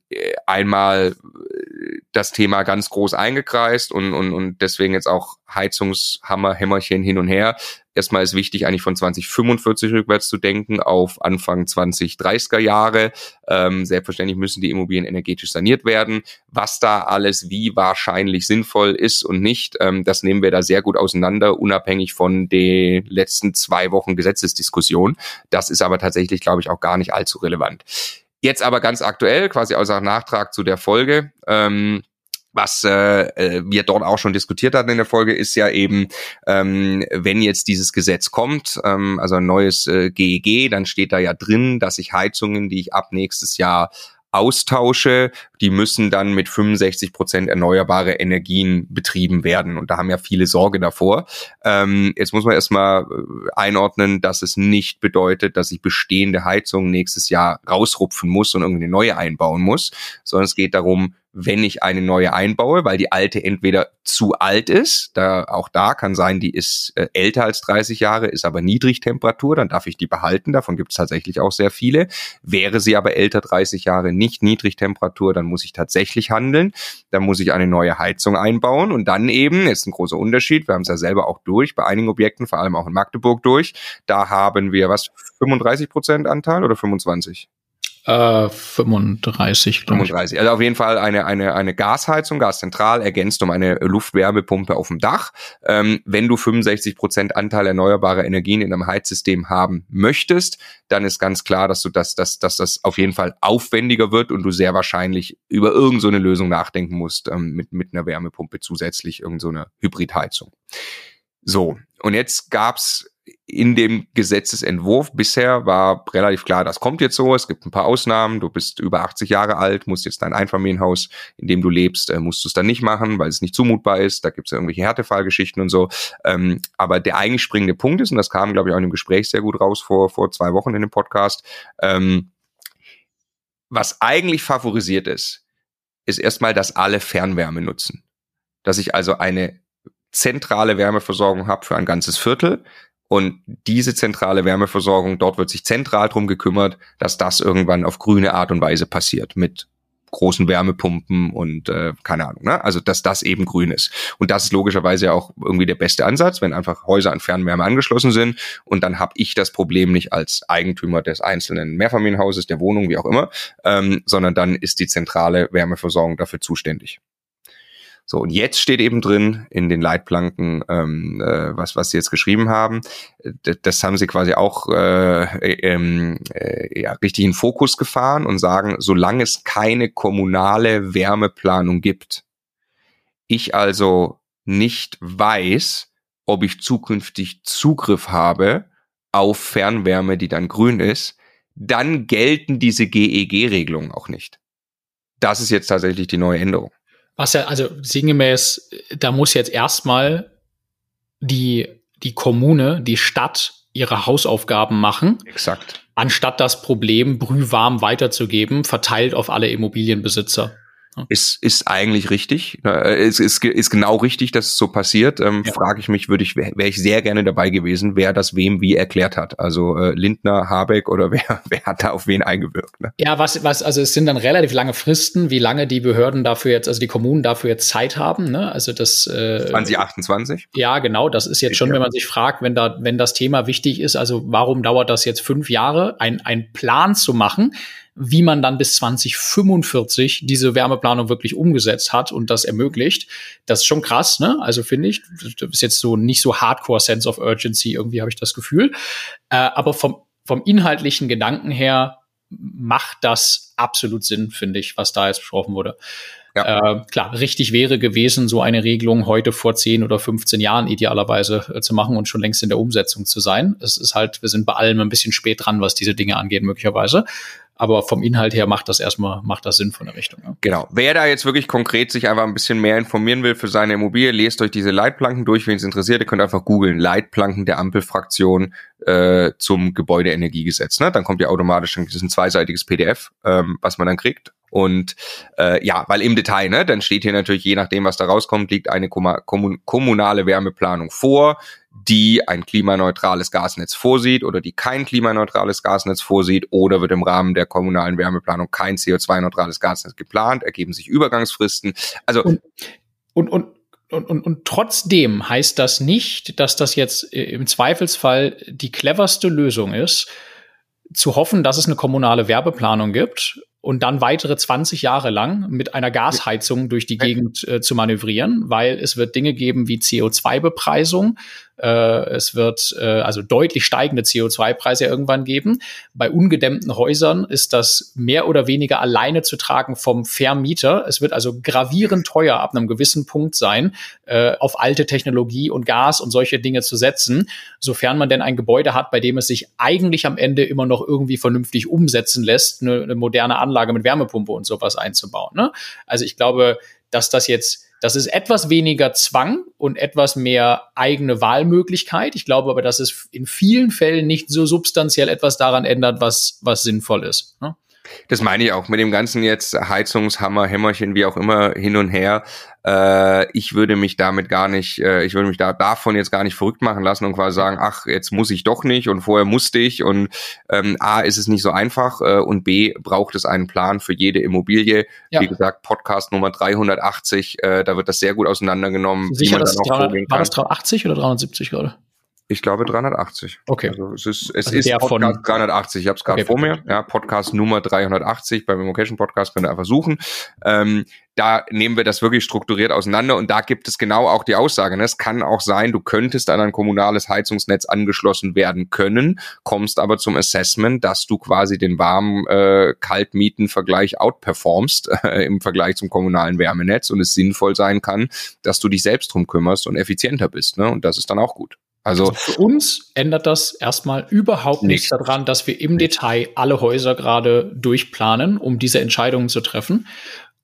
einmal das Thema ganz groß eingekreist und, und, und deswegen jetzt auch Heizungshammer, Hämmerchen hin und her. Erstmal ist wichtig, eigentlich von 2045 rückwärts zu denken auf Anfang 2030er Jahre. Ähm, selbstverständlich müssen die Immobilien energetisch saniert werden. Was da alles wie wahrscheinlich sinnvoll ist und nicht, ähm, das nehmen wir da sehr gut auseinander, unabhängig von den letzten zwei Wochen Gesetzesdiskussion. Das ist aber tatsächlich, glaube ich, auch gar nicht allzu relevant. Jetzt aber ganz aktuell, quasi als Nachtrag zu der Folge. Ähm, was äh, äh, wir dort auch schon diskutiert hatten in der Folge, ist ja eben, ähm, wenn jetzt dieses Gesetz kommt, ähm, also ein neues äh, GEG, dann steht da ja drin, dass ich Heizungen, die ich ab nächstes Jahr austausche, die müssen dann mit 65 Prozent erneuerbare Energien betrieben werden. Und da haben ja viele Sorge davor. Ähm, jetzt muss man erstmal äh, einordnen, dass es nicht bedeutet, dass ich bestehende Heizungen nächstes Jahr rausrupfen muss und irgendwie eine neue einbauen muss, sondern es geht darum, wenn ich eine neue einbaue, weil die alte entweder zu alt ist, da auch da kann sein, die ist äh, älter als 30 Jahre, ist aber Niedrigtemperatur, dann darf ich die behalten, davon gibt es tatsächlich auch sehr viele. Wäre sie aber älter 30 Jahre nicht Niedrigtemperatur, dann muss ich tatsächlich handeln, dann muss ich eine neue Heizung einbauen und dann eben, jetzt ein großer Unterschied, wir haben es ja selber auch durch, bei einigen Objekten, vor allem auch in Magdeburg durch, da haben wir was, 35 Prozent Anteil oder 25? Äh, 35, 35. Also auf jeden Fall eine, eine, eine Gasheizung, Gaszentral, ergänzt um eine Luftwärmepumpe auf dem Dach. Ähm, wenn du 65 Prozent Anteil erneuerbarer Energien in einem Heizsystem haben möchtest, dann ist ganz klar, dass du das, dass, dass das auf jeden Fall aufwendiger wird und du sehr wahrscheinlich über irgendeine so Lösung nachdenken musst, ähm, mit, mit einer Wärmepumpe zusätzlich irgendeine so Hybridheizung. So, und jetzt gab's in dem Gesetzesentwurf bisher war relativ klar, das kommt jetzt so. Es gibt ein paar Ausnahmen. Du bist über 80 Jahre alt, musst jetzt dein Einfamilienhaus, in dem du lebst, äh, musst du es dann nicht machen, weil es nicht zumutbar ist. Da gibt es ja irgendwelche Härtefallgeschichten und so. Ähm, aber der eigentlich springende Punkt ist, und das kam, glaube ich, auch in dem Gespräch sehr gut raus vor, vor zwei Wochen in dem Podcast, ähm, was eigentlich favorisiert ist, ist erstmal, dass alle Fernwärme nutzen. Dass ich also eine zentrale Wärmeversorgung habe für ein ganzes Viertel, und diese zentrale Wärmeversorgung, dort wird sich zentral drum gekümmert, dass das irgendwann auf grüne Art und Weise passiert mit großen Wärmepumpen und äh, keine Ahnung, ne? Also dass das eben grün ist. Und das ist logischerweise ja auch irgendwie der beste Ansatz, wenn einfach Häuser an Fernwärme angeschlossen sind und dann habe ich das Problem nicht als Eigentümer des einzelnen Mehrfamilienhauses, der Wohnung, wie auch immer, ähm, sondern dann ist die zentrale Wärmeversorgung dafür zuständig. So, und jetzt steht eben drin in den Leitplanken, ähm, äh, was, was sie jetzt geschrieben haben. Das, das haben sie quasi auch äh, ähm, äh, ja, richtig in Fokus gefahren und sagen, solange es keine kommunale Wärmeplanung gibt, ich also nicht weiß, ob ich zukünftig Zugriff habe auf Fernwärme, die dann grün ist, dann gelten diese GEG-Regelungen auch nicht. Das ist jetzt tatsächlich die neue Änderung. Was ja, also sinngemäß, da muss jetzt erstmal die, die Kommune, die Stadt ihre Hausaufgaben machen. Exakt. Anstatt das Problem brühwarm weiterzugeben, verteilt auf alle Immobilienbesitzer. Ist, ist eigentlich richtig. Es ist, ist genau richtig, dass es so passiert. Ähm, ja. Frage ich mich, würde ich, wäre ich sehr gerne dabei gewesen, wer das wem wie erklärt hat. Also äh, Lindner, Habeck oder wer, wer hat da auf wen eingewirkt? Ne? Ja, was, was, also es sind dann relativ lange Fristen, wie lange die Behörden dafür jetzt, also die Kommunen dafür jetzt Zeit haben. Ne? Also das äh, 2028? Ja, genau. Das ist jetzt schon, wenn man sich fragt, wenn da, wenn das Thema wichtig ist, also warum dauert das jetzt fünf Jahre, ein, ein Plan zu machen? Wie man dann bis 2045 diese Wärmeplanung wirklich umgesetzt hat und das ermöglicht. Das ist schon krass, ne? Also finde ich, das ist jetzt so nicht so Hardcore Sense of Urgency, irgendwie habe ich das Gefühl. Äh, aber vom, vom inhaltlichen Gedanken her macht das absolut Sinn, finde ich, was da jetzt besprochen wurde. Ja. Äh, klar, richtig wäre gewesen, so eine Regelung heute vor 10 oder 15 Jahren idealerweise äh, zu machen und schon längst in der Umsetzung zu sein. Es ist halt, wir sind bei allem ein bisschen spät dran, was diese Dinge angeht, möglicherweise. Aber vom Inhalt her macht das erstmal, macht das Sinn von der Richtung. Ja. Genau. Wer da jetzt wirklich konkret sich einfach ein bisschen mehr informieren will für seine Immobilie, lest euch diese Leitplanken durch, wenn es interessiert. Ihr könnt einfach googeln, Leitplanken der Ampelfraktion äh, zum Gebäudeenergiegesetz. Ne? Dann kommt ja automatisch ist ein zweiseitiges PDF, ähm, was man dann kriegt. Und äh, ja, weil im Detail, ne, dann steht hier natürlich, je nachdem, was da rauskommt, liegt eine kommunale Wärmeplanung vor, die ein klimaneutrales Gasnetz vorsieht oder die kein klimaneutrales Gasnetz vorsieht oder wird im Rahmen der kommunalen Wärmeplanung kein CO2-neutrales Gasnetz geplant, ergeben sich Übergangsfristen. Also und, und, und und, und, und trotzdem heißt das nicht, dass das jetzt äh, im Zweifelsfall die cleverste Lösung ist, zu hoffen, dass es eine kommunale Werbeplanung gibt und dann weitere 20 Jahre lang mit einer Gasheizung durch die Gegend äh, zu manövrieren, weil es wird Dinge geben wie CO2-Bepreisung, äh, es wird äh, also deutlich steigende CO2-Preise irgendwann geben. Bei ungedämmten Häusern ist das mehr oder weniger alleine zu tragen vom Vermieter. Es wird also gravierend teuer ab einem gewissen Punkt sein, äh, auf alte Technologie und Gas und solche Dinge zu setzen, sofern man denn ein Gebäude hat, bei dem es sich eigentlich am Ende immer noch irgendwie vernünftig umsetzen lässt, eine, eine moderne Anlage mit Wärmepumpe und sowas einzubauen. Ne? Also ich glaube, dass das jetzt das ist etwas weniger Zwang und etwas mehr eigene Wahlmöglichkeit. Ich glaube aber, dass es in vielen Fällen nicht so substanziell etwas daran ändert, was, was sinnvoll ist. Ne? Das meine ich auch mit dem ganzen jetzt Heizungshammer, Hämmerchen, wie auch immer hin und her. Äh, ich würde mich damit gar nicht, äh, ich würde mich da davon jetzt gar nicht verrückt machen lassen und quasi sagen, ach, jetzt muss ich doch nicht und vorher musste ich und ähm, A ist es nicht so einfach äh, und B braucht es einen Plan für jede Immobilie. Ja. Wie gesagt, Podcast Nummer 380, äh, da wird das sehr gut auseinandergenommen. Sicher, wie man das 300, war das 380 oder 370 gerade? Ich glaube 380. Okay. Also es ist, es also ist Podcast 380. Ich habe es gerade okay, vor mir. Ja, Podcast Nummer 380 beim Immocation Podcast könnt ihr einfach suchen. Ähm, da nehmen wir das wirklich strukturiert auseinander und da gibt es genau auch die Aussage. Ne? Es kann auch sein, du könntest an ein kommunales Heizungsnetz angeschlossen werden können, kommst aber zum Assessment, dass du quasi den warmen äh, Kaltmieten-Vergleich outperformst äh, im Vergleich zum kommunalen Wärmenetz und es sinnvoll sein kann, dass du dich selbst drum kümmerst und effizienter bist. Ne? Und das ist dann auch gut. Also, also, für uns ändert das erstmal überhaupt nichts daran, dass wir im Detail alle Häuser gerade durchplanen, um diese Entscheidungen zu treffen.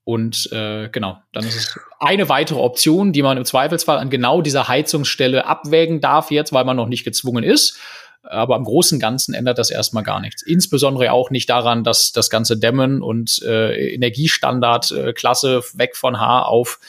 Und äh, genau, dann ist es eine weitere Option, die man im Zweifelsfall an genau dieser Heizungsstelle abwägen darf jetzt, weil man noch nicht gezwungen ist. Aber im Großen und Ganzen ändert das erstmal gar nichts. Insbesondere auch nicht daran, dass das ganze Dämmen und äh, Energiestandard äh, weg von H auf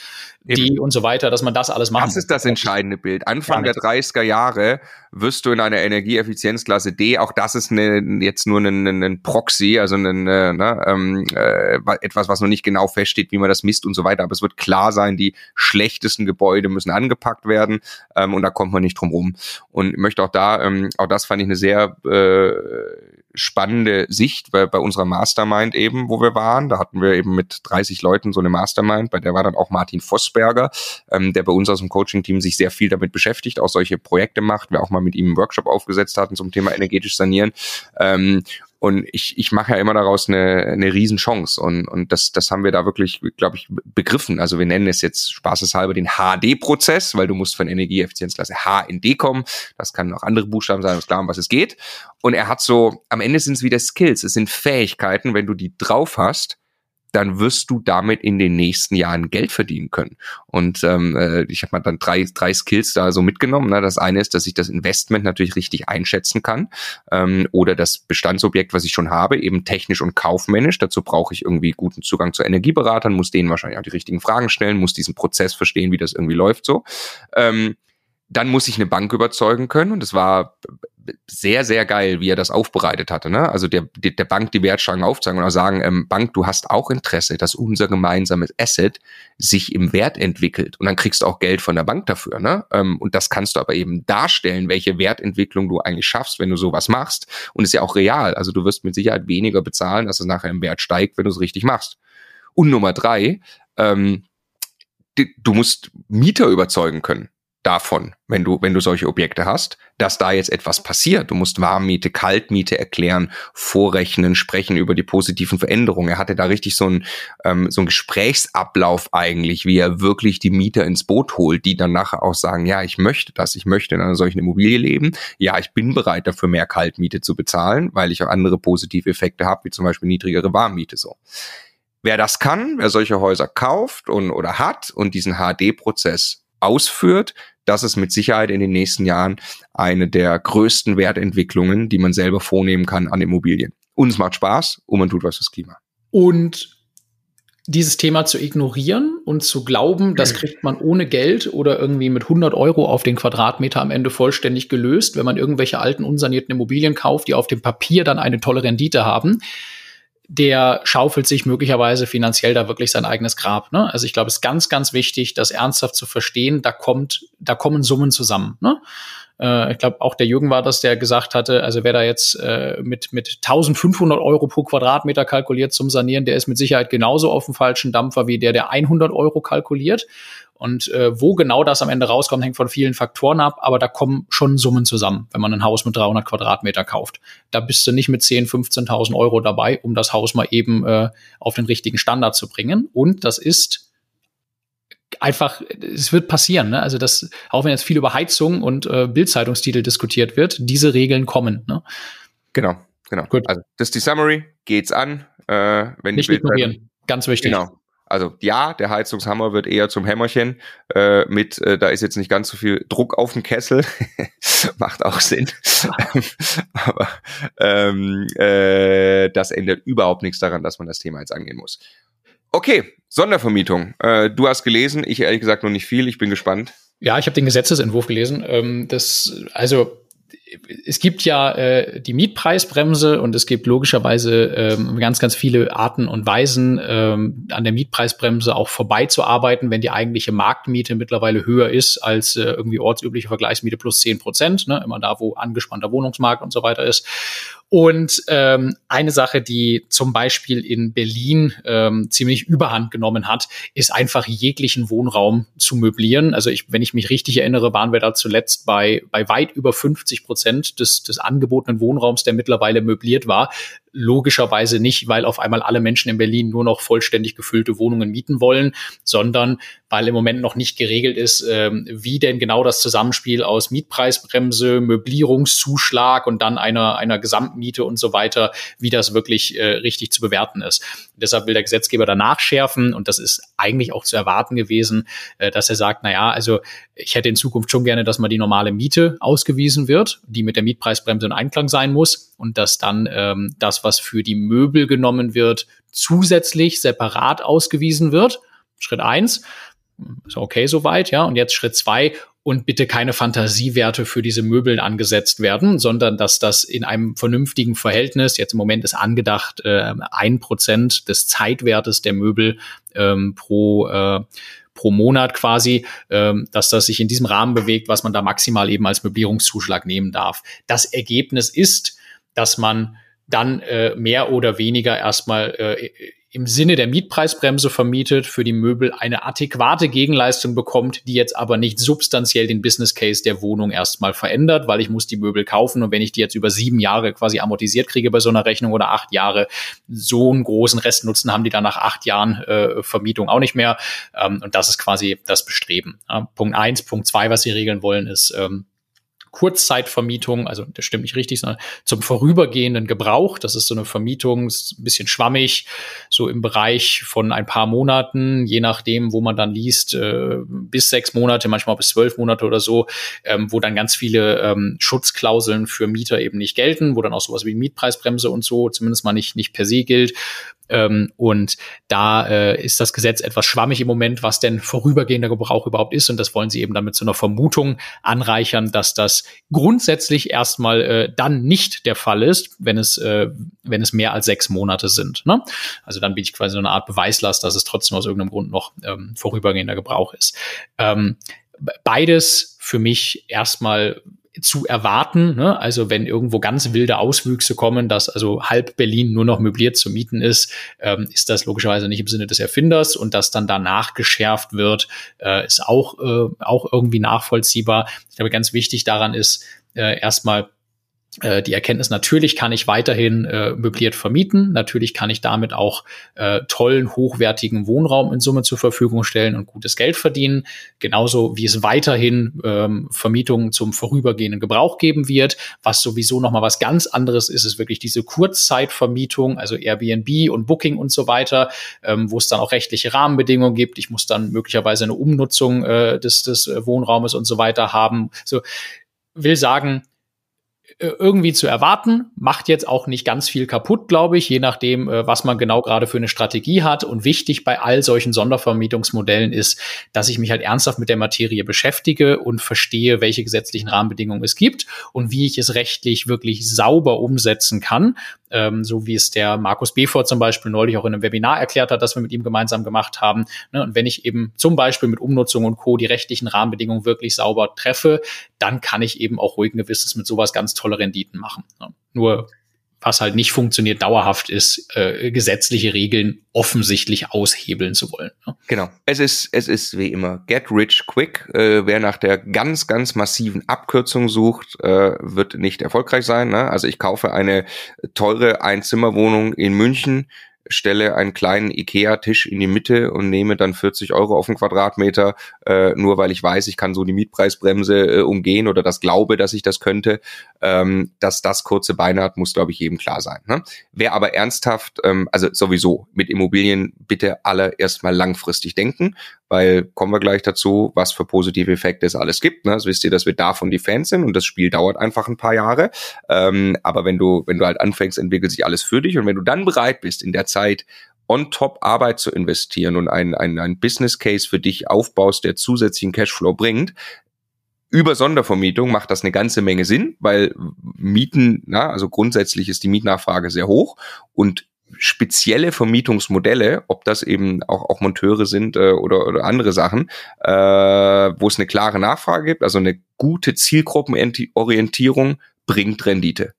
die und so weiter, dass man das alles macht. Das ist das entscheidende Bild. Anfang der 30er Jahre wirst du in einer Energieeffizienzklasse D, auch das ist eine, jetzt nur ein, ein Proxy, also ein, äh, ne, ähm, äh, etwas, was noch nicht genau feststeht, wie man das misst und so weiter. Aber es wird klar sein, die schlechtesten Gebäude müssen angepackt werden ähm, und da kommt man nicht drum rum. Und ich möchte auch da, ähm, auch das fand ich eine sehr äh, spannende Sicht bei, bei unserer Mastermind eben, wo wir waren. Da hatten wir eben mit 30 Leuten so eine Mastermind, bei der war dann auch Martin Vossberger, ähm, der bei uns aus dem Coaching-Team sich sehr viel damit beschäftigt, auch solche Projekte macht, wir auch mal mit ihm einen Workshop aufgesetzt hatten zum Thema energetisch sanieren. Ähm, und ich, ich mache ja immer daraus eine, eine Riesenchance. Und, und das, das haben wir da wirklich, glaube ich, begriffen. Also wir nennen es jetzt spaßeshalber den HD-Prozess, weil du musst von Energieeffizienzklasse H in D kommen. Das kann auch andere Buchstaben sein, um klar, um was es geht. Und er hat so, am Ende sind es wieder Skills, es sind Fähigkeiten, wenn du die drauf hast, dann wirst du damit in den nächsten Jahren Geld verdienen können. Und ähm, äh, ich habe mal dann drei, drei Skills da so mitgenommen. Ne? Das eine ist, dass ich das Investment natürlich richtig einschätzen kann ähm, oder das Bestandsobjekt, was ich schon habe, eben technisch und kaufmännisch. Dazu brauche ich irgendwie guten Zugang zu Energieberatern, muss denen wahrscheinlich auch die richtigen Fragen stellen, muss diesen Prozess verstehen, wie das irgendwie läuft so. Ähm, dann muss ich eine Bank überzeugen können und es war sehr, sehr geil, wie er das aufbereitet hatte. Ne? Also der, der, Bank die Wertsteigerung aufzeigen und auch sagen, ähm, Bank, du hast auch Interesse, dass unser gemeinsames Asset sich im Wert entwickelt und dann kriegst du auch Geld von der Bank dafür. Ne? Ähm, und das kannst du aber eben darstellen, welche Wertentwicklung du eigentlich schaffst, wenn du sowas machst. Und ist ja auch real. Also du wirst mit Sicherheit weniger bezahlen, dass es nachher im Wert steigt, wenn du es richtig machst. Und Nummer drei, ähm, du musst Mieter überzeugen können. Davon, wenn du, wenn du solche Objekte hast, dass da jetzt etwas passiert. Du musst Warmmiete, Kaltmiete erklären, vorrechnen, sprechen über die positiven Veränderungen. Er hatte da richtig so ein ähm, so ein Gesprächsablauf eigentlich, wie er wirklich die Mieter ins Boot holt, die dann nachher auch sagen, ja, ich möchte das, ich möchte in einer solchen Immobilie leben. Ja, ich bin bereit dafür mehr Kaltmiete zu bezahlen, weil ich auch andere positive Effekte habe, wie zum Beispiel niedrigere Warmmiete so. Wer das kann, wer solche Häuser kauft und oder hat und diesen HD-Prozess ausführt, das ist mit Sicherheit in den nächsten Jahren eine der größten Wertentwicklungen, die man selber vornehmen kann an Immobilien. Und es macht Spaß und man tut was fürs Klima. Und dieses Thema zu ignorieren und zu glauben, das kriegt man ohne Geld oder irgendwie mit 100 Euro auf den Quadratmeter am Ende vollständig gelöst, wenn man irgendwelche alten, unsanierten Immobilien kauft, die auf dem Papier dann eine tolle Rendite haben der schaufelt sich möglicherweise finanziell da wirklich sein eigenes Grab. Ne? Also ich glaube, es ist ganz, ganz wichtig, das ernsthaft zu verstehen. Da kommt, da kommen Summen zusammen. Ne? Äh, ich glaube, auch der Jürgen war das, der gesagt hatte, also wer da jetzt äh, mit, mit 1500 Euro pro Quadratmeter kalkuliert zum Sanieren, der ist mit Sicherheit genauso auf dem falschen Dampfer wie der, der 100 Euro kalkuliert. Und äh, wo genau das am Ende rauskommt, hängt von vielen Faktoren ab, aber da kommen schon Summen zusammen, wenn man ein Haus mit 300 Quadratmeter kauft. Da bist du nicht mit 10, 15.000 Euro dabei, um das Haus mal eben äh, auf den richtigen Standard zu bringen. Und das ist einfach, es wird passieren. Ne? Also das, auch wenn jetzt viel über Heizung und äh, Bildzeitungstitel diskutiert wird, diese Regeln kommen. Ne? Genau, genau. Gut. Also das ist die Summary, geht's an. Äh, wenn Nicht die ignorieren, ganz wichtig. Genau. Also ja, der Heizungshammer wird eher zum Hämmerchen äh, mit, äh, da ist jetzt nicht ganz so viel Druck auf dem Kessel, macht auch Sinn. Aber ähm, äh, das ändert überhaupt nichts daran, dass man das Thema jetzt angehen muss. Okay, Sondervermietung. Äh, du hast gelesen, ich ehrlich gesagt noch nicht viel, ich bin gespannt. Ja, ich habe den Gesetzesentwurf gelesen. Ähm, das, also es gibt ja äh, die Mietpreisbremse und es gibt logischerweise ähm, ganz, ganz viele Arten und Weisen, ähm, an der Mietpreisbremse auch vorbeizuarbeiten, wenn die eigentliche Marktmiete mittlerweile höher ist als äh, irgendwie ortsübliche Vergleichsmiete plus zehn Prozent, ne? immer da, wo angespannter Wohnungsmarkt und so weiter ist. Und ähm, eine Sache, die zum Beispiel in Berlin ähm, ziemlich überhand genommen hat, ist einfach jeglichen Wohnraum zu möblieren. Also ich, wenn ich mich richtig erinnere, waren wir da zuletzt bei, bei weit über 50 Prozent des, des angebotenen Wohnraums, der mittlerweile möbliert war. Logischerweise nicht, weil auf einmal alle Menschen in Berlin nur noch vollständig gefüllte Wohnungen mieten wollen, sondern weil im Moment noch nicht geregelt ist, ähm, wie denn genau das Zusammenspiel aus Mietpreisbremse, Möblierungszuschlag und dann einer, einer Gesamtmiete und so weiter, wie das wirklich äh, richtig zu bewerten ist. deshalb will der Gesetzgeber danach schärfen und das ist eigentlich auch zu erwarten gewesen, äh, dass er sagt, na ja, also ich hätte in Zukunft schon gerne, dass mal die normale Miete ausgewiesen wird, die mit der Mietpreisbremse in Einklang sein muss und dass dann ähm, das, was für die Möbel genommen wird, zusätzlich separat ausgewiesen wird. Schritt eins ist okay soweit, ja. Und jetzt Schritt zwei und bitte keine Fantasiewerte für diese Möbel angesetzt werden, sondern dass das in einem vernünftigen Verhältnis, jetzt im Moment ist angedacht, äh, ein Prozent des Zeitwertes der Möbel ähm, pro äh, pro Monat quasi, ähm, dass das sich in diesem Rahmen bewegt, was man da maximal eben als Möblierungszuschlag nehmen darf. Das Ergebnis ist, dass man dann äh, mehr oder weniger erstmal äh, im Sinne der Mietpreisbremse vermietet, für die Möbel eine adäquate Gegenleistung bekommt, die jetzt aber nicht substanziell den Business Case der Wohnung erstmal verändert, weil ich muss die Möbel kaufen und wenn ich die jetzt über sieben Jahre quasi amortisiert kriege bei so einer Rechnung oder acht Jahre, so einen großen Restnutzen haben die dann nach acht Jahren äh, Vermietung auch nicht mehr. Ähm, und das ist quasi das Bestreben. Ja, Punkt eins. Punkt zwei, was sie regeln wollen, ist, ähm, Kurzzeitvermietung, also das stimmt nicht richtig, sondern zum vorübergehenden Gebrauch. Das ist so eine Vermietung, ist ein bisschen schwammig, so im Bereich von ein paar Monaten, je nachdem, wo man dann liest, äh, bis sechs Monate, manchmal bis zwölf Monate oder so, ähm, wo dann ganz viele ähm, Schutzklauseln für Mieter eben nicht gelten, wo dann auch sowas wie Mietpreisbremse und so zumindest mal nicht, nicht per se gilt. Ähm, und da äh, ist das Gesetz etwas schwammig im Moment, was denn vorübergehender Gebrauch überhaupt ist. Und das wollen sie eben damit zu einer Vermutung anreichern, dass das grundsätzlich erstmal äh, dann nicht der Fall ist, wenn es, äh, wenn es mehr als sechs Monate sind. Ne? Also dann bin ich quasi so eine Art Beweislast, dass es trotzdem aus irgendeinem Grund noch ähm, vorübergehender Gebrauch ist. Ähm, beides für mich erstmal zu erwarten. Ne? Also wenn irgendwo ganz wilde Auswüchse kommen, dass also halb Berlin nur noch möbliert zu mieten ist, ähm, ist das logischerweise nicht im Sinne des Erfinders und dass dann danach geschärft wird, äh, ist auch, äh, auch irgendwie nachvollziehbar. Ich glaube, ganz wichtig daran ist äh, erstmal die Erkenntnis, natürlich kann ich weiterhin äh, möbliert vermieten, natürlich kann ich damit auch äh, tollen, hochwertigen Wohnraum in Summe zur Verfügung stellen und gutes Geld verdienen, genauso wie es weiterhin ähm, Vermietungen zum vorübergehenden Gebrauch geben wird. Was sowieso nochmal was ganz anderes ist, ist wirklich diese Kurzzeitvermietung, also Airbnb und Booking und so weiter, ähm, wo es dann auch rechtliche Rahmenbedingungen gibt. Ich muss dann möglicherweise eine Umnutzung äh, des, des Wohnraumes und so weiter haben. So will sagen, äh, irgendwie zu erwarten, macht jetzt auch nicht ganz viel kaputt, glaube ich, je nachdem, äh, was man genau gerade für eine Strategie hat. Und wichtig bei all solchen Sondervermietungsmodellen ist, dass ich mich halt ernsthaft mit der Materie beschäftige und verstehe, welche gesetzlichen Rahmenbedingungen es gibt und wie ich es rechtlich wirklich sauber umsetzen kann ähm, so wie es der Markus Befort zum Beispiel neulich auch in einem Webinar erklärt hat, das wir mit ihm gemeinsam gemacht haben. Ne? Und wenn ich eben zum Beispiel mit Umnutzung und Co. die rechtlichen Rahmenbedingungen wirklich sauber treffe, dann kann ich eben auch ruhigen Gewissens mit sowas ganz tolle Renditen machen. Ne? Nur was halt nicht funktioniert dauerhaft ist, äh, gesetzliche Regeln offensichtlich aushebeln zu wollen. Ne? Genau. Es ist, es ist wie immer get rich quick. Äh, wer nach der ganz, ganz massiven Abkürzung sucht, äh, wird nicht erfolgreich sein. Ne? Also ich kaufe eine teure Einzimmerwohnung in München, stelle einen kleinen Ikea-Tisch in die Mitte und nehme dann 40 Euro auf den Quadratmeter, äh, nur weil ich weiß, ich kann so die Mietpreisbremse äh, umgehen oder das glaube, dass ich das könnte. Ähm, dass das kurze Beine hat, muss, glaube ich, jedem klar sein. Ne? Wer aber ernsthaft, ähm, also sowieso mit Immobilien bitte alle erstmal langfristig denken, weil kommen wir gleich dazu, was für positive Effekte es alles gibt. Ne? Also wisst ihr, dass wir davon die Fans sind und das Spiel dauert einfach ein paar Jahre. Ähm, aber wenn du, wenn du halt anfängst, entwickelt sich alles für dich und wenn du dann bereit bist, in der Zeit on top Arbeit zu investieren und ein, ein, ein Business Case für dich aufbaust, der zusätzlichen Cashflow bringt, über Sondervermietung macht das eine ganze Menge Sinn, weil Mieten, na, also grundsätzlich ist die Mietnachfrage sehr hoch und spezielle Vermietungsmodelle, ob das eben auch, auch Monteure sind äh, oder, oder andere Sachen, äh, wo es eine klare Nachfrage gibt, also eine gute Zielgruppenorientierung bringt Rendite.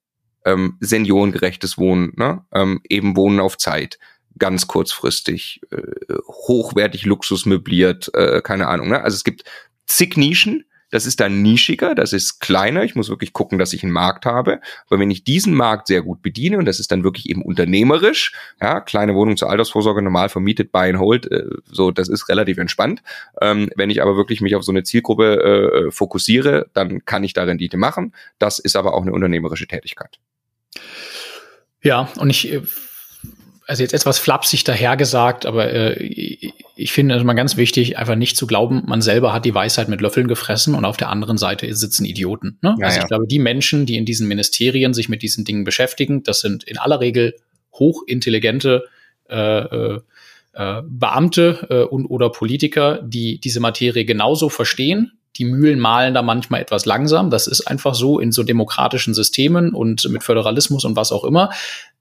Ähm, seniorengerechtes Wohnen, ne? ähm, eben Wohnen auf Zeit, ganz kurzfristig, äh, hochwertig Luxus möbliert, äh, keine Ahnung. Ne? Also es gibt zig Nischen, das ist dann nischiger, das ist kleiner. Ich muss wirklich gucken, dass ich einen Markt habe. Aber wenn ich diesen Markt sehr gut bediene, und das ist dann wirklich eben unternehmerisch, ja, kleine Wohnung zur Altersvorsorge normal vermietet, buy and hold, äh, so, das ist relativ entspannt. Ähm, wenn ich aber wirklich mich auf so eine Zielgruppe äh, fokussiere, dann kann ich da Rendite machen. Das ist aber auch eine unternehmerische Tätigkeit. Ja, und ich äh, also jetzt etwas flapsig dahergesagt, aber äh, ich finde es mal ganz wichtig, einfach nicht zu glauben, man selber hat die Weisheit mit Löffeln gefressen und auf der anderen Seite sitzen Idioten. Ne? Ja, also ich glaube, die Menschen, die in diesen Ministerien sich mit diesen Dingen beschäftigen, das sind in aller Regel hochintelligente äh, äh, äh Beamte äh, und oder Politiker, die diese Materie genauso verstehen, die Mühlen malen da manchmal etwas langsam. Das ist einfach so in so demokratischen Systemen und mit Föderalismus und was auch immer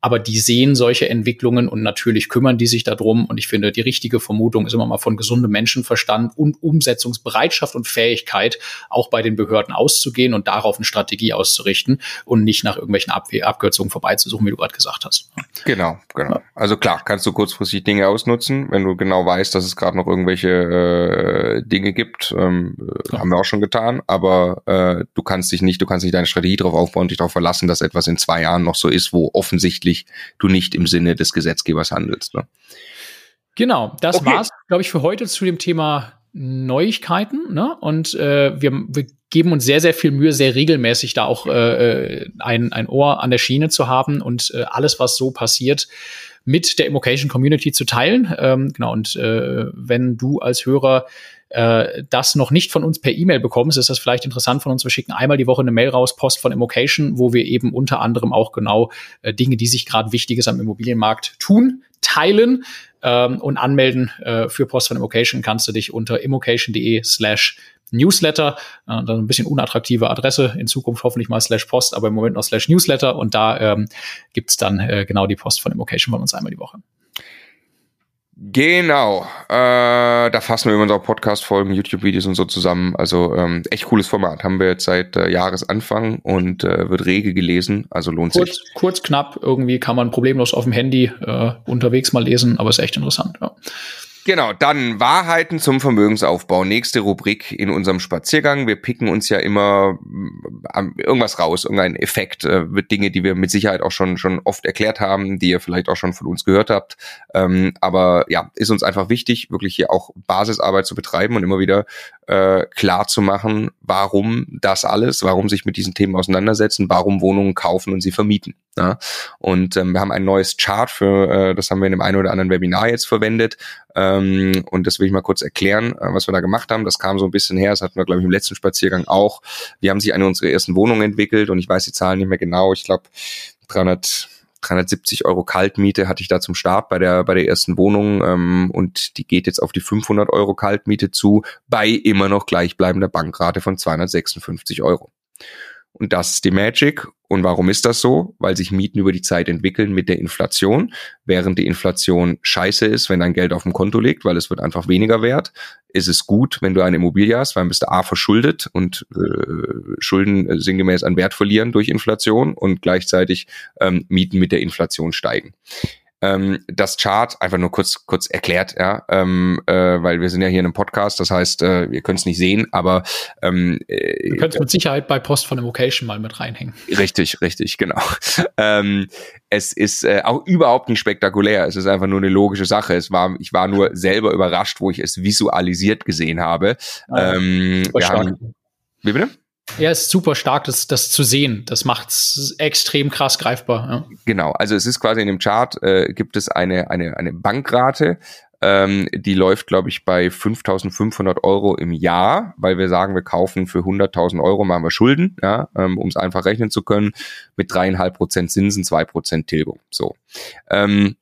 aber die sehen solche Entwicklungen und natürlich kümmern die sich darum. Und ich finde, die richtige Vermutung ist immer mal von gesundem Menschenverstand und Umsetzungsbereitschaft und Fähigkeit, auch bei den Behörden auszugehen und darauf eine Strategie auszurichten und nicht nach irgendwelchen Ab Abkürzungen vorbeizusuchen, wie du gerade gesagt hast. Genau, genau. Also klar, kannst du kurzfristig Dinge ausnutzen, wenn du genau weißt, dass es gerade noch irgendwelche äh, Dinge gibt. Ähm, ja. Haben wir auch schon getan, aber äh, du kannst dich nicht, du kannst nicht deine Strategie darauf aufbauen und dich darauf verlassen, dass etwas in zwei Jahren noch so ist, wo offensichtlich offensichtlich du nicht im Sinne des Gesetzgebers handelst. Ne? Genau, das okay. war's, glaube ich, für heute zu dem Thema Neuigkeiten. Ne? Und äh, wir, wir geben uns sehr, sehr viel Mühe, sehr regelmäßig da auch äh, äh, ein, ein Ohr an der Schiene zu haben und äh, alles, was so passiert, mit der Immocation Community zu teilen. Ähm, genau, und äh, wenn du als Hörer äh, das noch nicht von uns per E-Mail bekommst, ist das vielleicht interessant von uns. Wir schicken einmal die Woche eine Mail raus, Post von Immocation, wo wir eben unter anderem auch genau äh, Dinge, die sich gerade Wichtiges am Immobilienmarkt tun, teilen ähm, und anmelden äh, für Post von Immocation kannst du dich unter immocation.de slash Newsletter, äh, dann ein bisschen unattraktive Adresse, in Zukunft hoffentlich mal slash Post, aber im Moment noch slash Newsletter und da ähm, gibt's dann äh, genau die Post von Immocation von uns einmal die Woche. Genau. Äh, da fassen wir immer unsere Podcast-Folgen, YouTube-Videos und so zusammen. Also ähm, echt cooles Format. Haben wir jetzt seit äh, Jahresanfang und äh, wird rege gelesen. Also lohnt kurz, sich. Kurz, knapp. Irgendwie kann man problemlos auf dem Handy äh, unterwegs mal lesen, aber ist echt interessant. Ja. Genau, dann Wahrheiten zum Vermögensaufbau. Nächste Rubrik in unserem Spaziergang. Wir picken uns ja immer ähm, irgendwas raus, irgendein Effekt, äh, Dinge, die wir mit Sicherheit auch schon, schon oft erklärt haben, die ihr vielleicht auch schon von uns gehört habt. Ähm, aber ja, ist uns einfach wichtig, wirklich hier auch Basisarbeit zu betreiben und immer wieder äh, klar zu machen, warum das alles, warum sich mit diesen Themen auseinandersetzen, warum Wohnungen kaufen und sie vermieten. Ja? Und ähm, wir haben ein neues Chart für, äh, das haben wir in dem einen oder anderen Webinar jetzt verwendet. Ähm, und das will ich mal kurz erklären, äh, was wir da gemacht haben. Das kam so ein bisschen her, das hatten wir, glaube ich, im letzten Spaziergang auch. Wir haben sich eine unserer ersten Wohnungen entwickelt und ich weiß die Zahlen nicht mehr genau. Ich glaube, 300 370 Euro Kaltmiete hatte ich da zum Start bei der bei der ersten Wohnung ähm, und die geht jetzt auf die 500 Euro Kaltmiete zu bei immer noch gleichbleibender Bankrate von 256 Euro. Und das ist die Magic. Und warum ist das so? Weil sich Mieten über die Zeit entwickeln mit der Inflation. Während die Inflation scheiße ist, wenn dein Geld auf dem Konto liegt, weil es wird einfach weniger wert, ist es gut, wenn du eine Immobilie hast, weil du bist A verschuldet und äh, Schulden äh, sinngemäß an Wert verlieren durch Inflation und gleichzeitig ähm, Mieten mit der Inflation steigen ähm, das Chart einfach nur kurz kurz erklärt, ja, ähm, äh, weil wir sind ja hier in einem Podcast, das heißt, äh, ihr könnt es nicht sehen, aber ähm, äh, ihr könnt es mit Sicherheit bei Post von Evocation mal mit reinhängen. Richtig, richtig, genau. ähm, es ist äh, auch überhaupt nicht spektakulär, es ist einfach nur eine logische Sache. Es war, ich war nur selber überrascht, wo ich es visualisiert gesehen habe. Ah, ähm, wir haben, wie bitte? Ja, ist super stark, das, das zu sehen. Das macht's extrem krass greifbar. Ja. Genau, also es ist quasi in dem Chart äh, gibt es eine, eine, eine Bankrate, ähm, die läuft, glaube ich, bei 5.500 Euro im Jahr, weil wir sagen, wir kaufen für 100.000 Euro, machen wir Schulden, ja, ähm, um es einfach rechnen zu können, mit dreieinhalb Prozent Zinsen, zwei Prozent Tilgung. So. Ähm,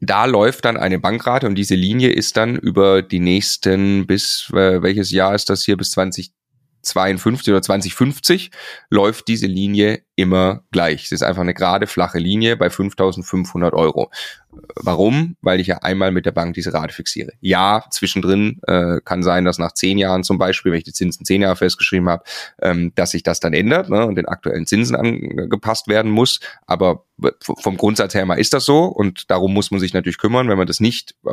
da läuft dann eine Bankrate und diese Linie ist dann über die nächsten bis äh, welches Jahr ist das hier bis 20 2052 oder 2050 läuft diese Linie immer gleich. Es ist einfach eine gerade, flache Linie bei 5500 Euro. Warum? Weil ich ja einmal mit der Bank diese Rate fixiere. Ja, zwischendrin äh, kann sein, dass nach zehn Jahren zum Beispiel, wenn ich die Zinsen zehn Jahre festgeschrieben habe, ähm, dass sich das dann ändert ne, und den aktuellen Zinsen angepasst werden muss. Aber vom Grundsatz her mal ist das so und darum muss man sich natürlich kümmern, wenn man das nicht äh,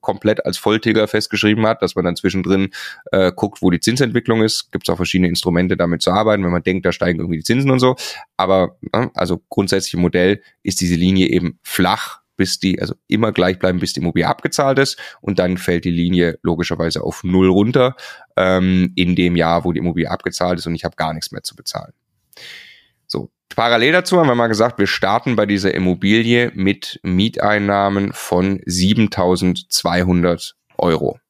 komplett als Volltilger festgeschrieben hat, dass man dann zwischendrin äh, guckt, wo die Zinsentwicklung ist. Gibt es auch verschiedene Instrumente, damit zu arbeiten, wenn man denkt, da steigen irgendwie die Zinsen und so. Aber ne, also grundsätzlich im Modell ist diese Linie eben flach bis die, also immer gleich bleiben, bis die Immobilie abgezahlt ist und dann fällt die Linie logischerweise auf null runter ähm, in dem Jahr, wo die Immobilie abgezahlt ist und ich habe gar nichts mehr zu bezahlen. So, parallel dazu haben wir mal gesagt, wir starten bei dieser Immobilie mit Mieteinnahmen von 7200 Euro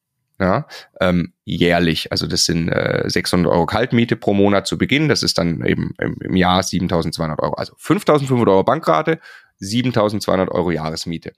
ja, ähm, jährlich. Also das sind äh, 600 Euro Kaltmiete pro Monat zu Beginn. Das ist dann eben im, im Jahr 7.200 Euro. Also 5.500 Euro Bankrate, 7.200 Euro Jahresmiete.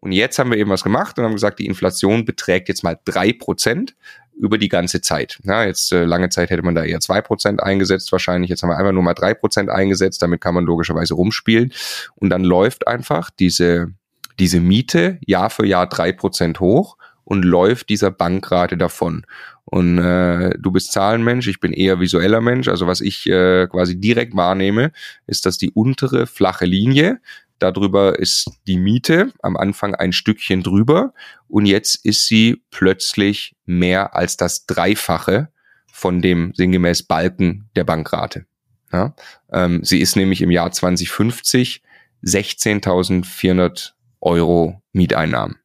Und jetzt haben wir eben was gemacht und haben gesagt, die Inflation beträgt jetzt mal drei Prozent über die ganze Zeit. Ja, jetzt äh, lange Zeit hätte man da eher zwei Prozent eingesetzt wahrscheinlich. Jetzt haben wir einfach nur mal drei Prozent eingesetzt. Damit kann man logischerweise rumspielen. Und dann läuft einfach diese, diese Miete Jahr für Jahr drei Prozent hoch und läuft dieser Bankrate davon. Und äh, du bist Zahlenmensch, ich bin eher visueller Mensch. Also was ich äh, quasi direkt wahrnehme, ist, dass die untere flache Linie, darüber ist die Miete am Anfang ein Stückchen drüber und jetzt ist sie plötzlich mehr als das Dreifache von dem sinngemäß Balken der Bankrate. Ja? Ähm, sie ist nämlich im Jahr 2050 16.400 Euro Mieteinnahmen.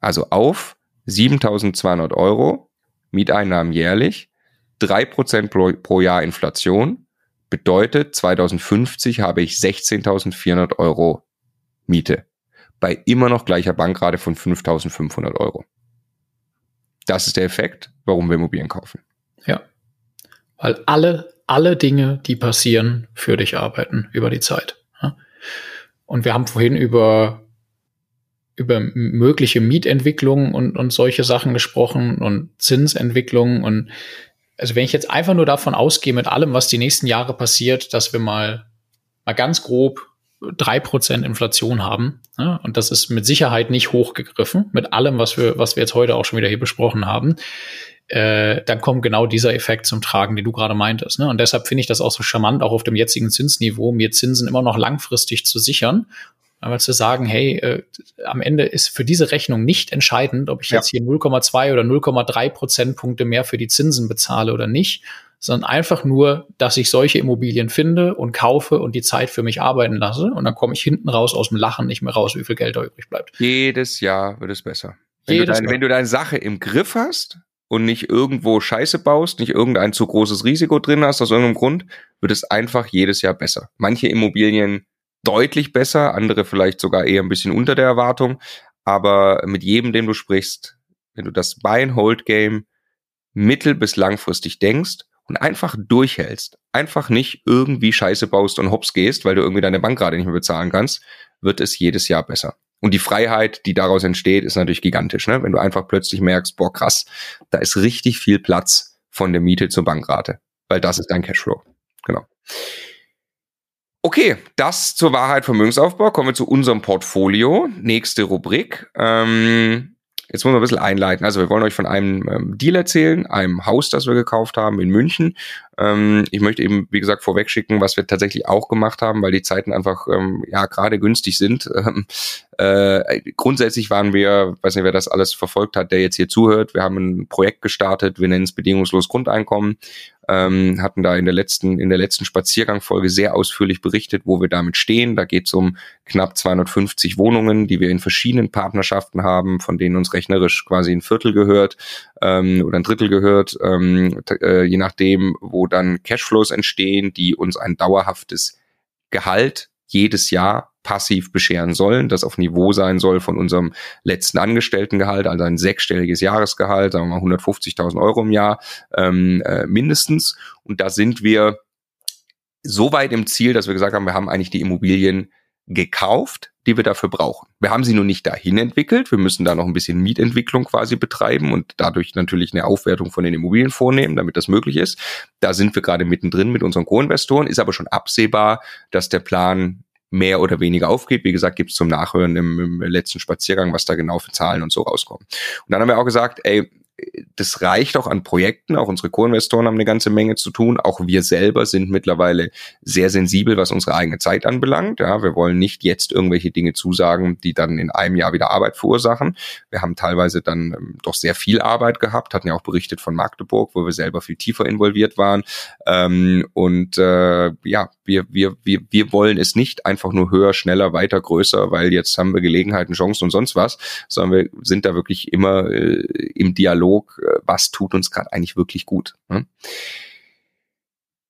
Also auf 7200 Euro Mieteinnahmen jährlich, drei Prozent pro, pro Jahr Inflation, bedeutet 2050 habe ich 16.400 Euro Miete bei immer noch gleicher Bankrate von 5.500 Euro. Das ist der Effekt, warum wir Immobilien kaufen. Ja, weil alle, alle Dinge, die passieren, für dich arbeiten über die Zeit. Und wir haben vorhin über über mögliche Mietentwicklungen und, und solche Sachen gesprochen und Zinsentwicklungen und also wenn ich jetzt einfach nur davon ausgehe mit allem, was die nächsten Jahre passiert, dass wir mal mal ganz grob drei Prozent Inflation haben, ja, und das ist mit Sicherheit nicht hochgegriffen, mit allem, was wir, was wir jetzt heute auch schon wieder hier besprochen haben, äh, dann kommt genau dieser Effekt zum Tragen, den du gerade meintest. Ne? Und deshalb finde ich das auch so charmant, auch auf dem jetzigen Zinsniveau, mir Zinsen immer noch langfristig zu sichern. Aber zu sagen, hey, äh, am Ende ist für diese Rechnung nicht entscheidend, ob ich ja. jetzt hier 0,2 oder 0,3 Prozentpunkte mehr für die Zinsen bezahle oder nicht, sondern einfach nur, dass ich solche Immobilien finde und kaufe und die Zeit für mich arbeiten lasse. Und dann komme ich hinten raus aus dem Lachen nicht mehr raus, wie viel Geld da übrig bleibt. Jedes Jahr wird es besser. Wenn, Jedes du, dein, wenn du deine Sache im Griff hast und nicht irgendwo Scheiße baust, nicht irgendein zu großes Risiko drin hast aus irgendeinem Grund, wird es einfach jedes Jahr besser. Manche Immobilien deutlich besser, andere vielleicht sogar eher ein bisschen unter der Erwartung, aber mit jedem, dem du sprichst, wenn du das Buy-and-Hold-Game mittel- bis langfristig denkst und einfach durchhältst, einfach nicht irgendwie Scheiße baust und hops gehst, weil du irgendwie deine Bank gerade nicht mehr bezahlen kannst, wird es jedes Jahr besser. Und die Freiheit, die daraus entsteht, ist natürlich gigantisch. Ne? Wenn du einfach plötzlich merkst, boah, krass, da ist richtig viel Platz von der Miete zur Bankrate, weil das ist dein Cashflow. Genau. Okay, das zur Wahrheit Vermögensaufbau. Kommen wir zu unserem Portfolio. Nächste Rubrik. Ähm, Jetzt muss man ein bisschen einleiten. Also wir wollen euch von einem ähm, Deal erzählen, einem Haus, das wir gekauft haben in München. Ähm, ich möchte eben, wie gesagt, vorwegschicken, was wir tatsächlich auch gemacht haben, weil die Zeiten einfach ähm, ja gerade günstig sind. Ähm, äh, grundsätzlich waren wir, weiß nicht, wer das alles verfolgt hat, der jetzt hier zuhört. Wir haben ein Projekt gestartet, wir nennen es bedingungslos Grundeinkommen ähm, hatten da in der letzten, in der letzten Spaziergangfolge sehr ausführlich berichtet, wo wir damit stehen. Da geht es um knapp 250 Wohnungen, die wir in verschiedenen Partnerschaften haben, von denen uns rechnerisch quasi ein Viertel gehört ähm, oder ein Drittel gehört, ähm, äh, je nachdem, wo dann Cashflows entstehen, die uns ein dauerhaftes Gehalt jedes Jahr passiv bescheren sollen, das auf Niveau sein soll von unserem letzten Angestelltengehalt, also ein sechsstelliges Jahresgehalt, sagen wir mal 150.000 Euro im Jahr ähm, äh, mindestens. Und da sind wir so weit im Ziel, dass wir gesagt haben, wir haben eigentlich die Immobilien gekauft, die wir dafür brauchen. Wir haben sie nur nicht dahin entwickelt. Wir müssen da noch ein bisschen Mietentwicklung quasi betreiben und dadurch natürlich eine Aufwertung von den Immobilien vornehmen, damit das möglich ist. Da sind wir gerade mittendrin mit unseren Co-Investoren. Ist aber schon absehbar, dass der Plan mehr oder weniger aufgeht. Wie gesagt, gibt's zum Nachhören im, im letzten Spaziergang, was da genau für Zahlen und so rauskommen. Und dann haben wir auch gesagt, ey, das reicht auch an Projekten. Auch unsere Co-Investoren haben eine ganze Menge zu tun. Auch wir selber sind mittlerweile sehr sensibel, was unsere eigene Zeit anbelangt. Ja, wir wollen nicht jetzt irgendwelche Dinge zusagen, die dann in einem Jahr wieder Arbeit verursachen. Wir haben teilweise dann ähm, doch sehr viel Arbeit gehabt, hatten ja auch berichtet von Magdeburg, wo wir selber viel tiefer involviert waren. Ähm, und äh, ja, wir, wir, wir, wir wollen es nicht einfach nur höher, schneller, weiter, größer, weil jetzt haben wir Gelegenheiten, Chancen und sonst was, sondern wir sind da wirklich immer äh, im Dialog, äh, was tut uns gerade eigentlich wirklich gut. Ne?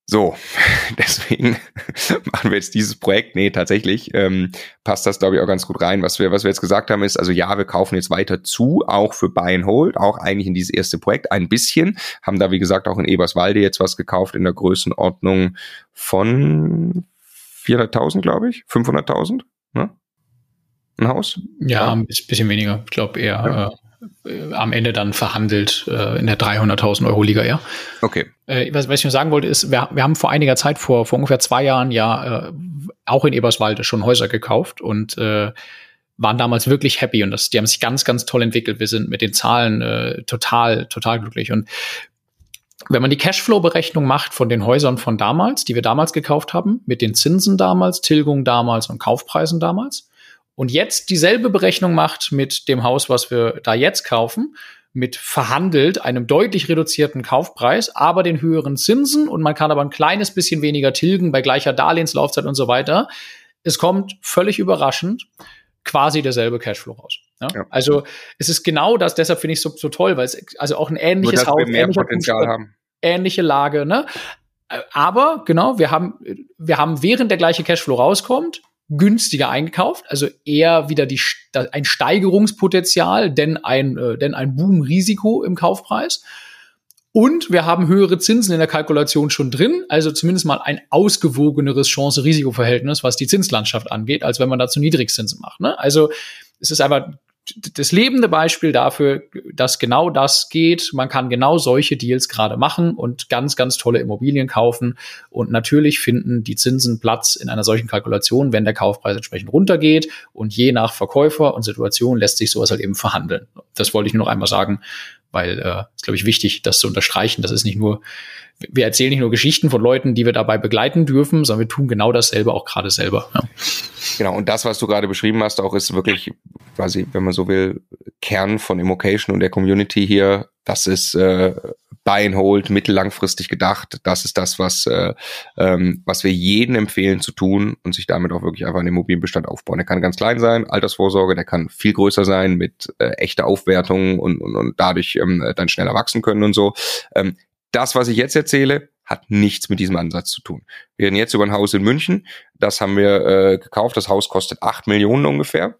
So, deswegen machen wir jetzt dieses Projekt. Nee, tatsächlich ähm, passt das, glaube ich, auch ganz gut rein. Was wir, was wir jetzt gesagt haben, ist, also ja, wir kaufen jetzt weiter zu, auch für Buy and Hold, auch eigentlich in dieses erste Projekt ein bisschen. Haben da, wie gesagt, auch in Eberswalde jetzt was gekauft in der Größenordnung von 400.000, glaube ich, 500.000, ne? Ein Haus? Ja, ja. ein bisschen weniger. Ich glaube eher ja. äh, äh, am Ende dann verhandelt äh, in der 300.000 Euro Liga eher. Okay. Äh, was, was ich nur sagen wollte, ist, wir, wir haben vor einiger Zeit, vor, vor ungefähr zwei Jahren, ja äh, auch in Eberswalde schon Häuser gekauft und äh, waren damals wirklich happy und das, die haben sich ganz, ganz toll entwickelt. Wir sind mit den Zahlen äh, total, total glücklich. Und wenn man die Cashflow-Berechnung macht von den Häusern von damals, die wir damals gekauft haben, mit den Zinsen damals, Tilgung damals und Kaufpreisen damals, und jetzt dieselbe Berechnung macht mit dem Haus, was wir da jetzt kaufen, mit verhandelt einem deutlich reduzierten Kaufpreis, aber den höheren Zinsen und man kann aber ein kleines bisschen weniger tilgen bei gleicher Darlehenslaufzeit und so weiter. Es kommt völlig überraschend quasi derselbe Cashflow raus. Ja? Ja. Also es ist genau das, deshalb finde ich es so, so toll, weil es also auch ein ähnliches Nur, Haus, mehr Potenzial haben. ähnliche Lage, ne? Aber genau, wir haben wir haben während der gleiche Cashflow rauskommt, günstiger eingekauft, also eher wieder die, ein Steigerungspotenzial, denn ein, äh, denn ein Boom-Risiko im Kaufpreis. Und wir haben höhere Zinsen in der Kalkulation schon drin, also zumindest mal ein ausgewogeneres Chance-Risiko-Verhältnis, was die Zinslandschaft angeht, als wenn man dazu Niedrigzinsen macht. Ne? Also es ist einfach das lebende Beispiel dafür, dass genau das geht. Man kann genau solche Deals gerade machen und ganz, ganz tolle Immobilien kaufen. Und natürlich finden die Zinsen Platz in einer solchen Kalkulation, wenn der Kaufpreis entsprechend runtergeht. Und je nach Verkäufer und Situation lässt sich sowas halt eben verhandeln. Das wollte ich nur noch einmal sagen, weil äh, ist, glaube ich, wichtig, das zu unterstreichen. Das ist nicht nur, wir erzählen nicht nur Geschichten von Leuten, die wir dabei begleiten dürfen, sondern wir tun genau dasselbe auch gerade selber. Ja. Genau, und das, was du gerade beschrieben hast, auch ist wirklich quasi, wenn man so will, Kern von Immocation und der Community hier. Das ist äh, Buy and Hold, mittellangfristig gedacht. Das ist das, was, äh, ähm, was wir jedem empfehlen zu tun und sich damit auch wirklich einfach einen Immobilienbestand aufbauen. Der kann ganz klein sein, Altersvorsorge, der kann viel größer sein mit äh, echter Aufwertung und, und, und dadurch ähm, dann schneller wachsen können und so. Ähm, das, was ich jetzt erzähle, hat nichts mit diesem Ansatz zu tun. Wir reden jetzt über ein Haus in München. Das haben wir äh, gekauft. Das Haus kostet acht Millionen ungefähr.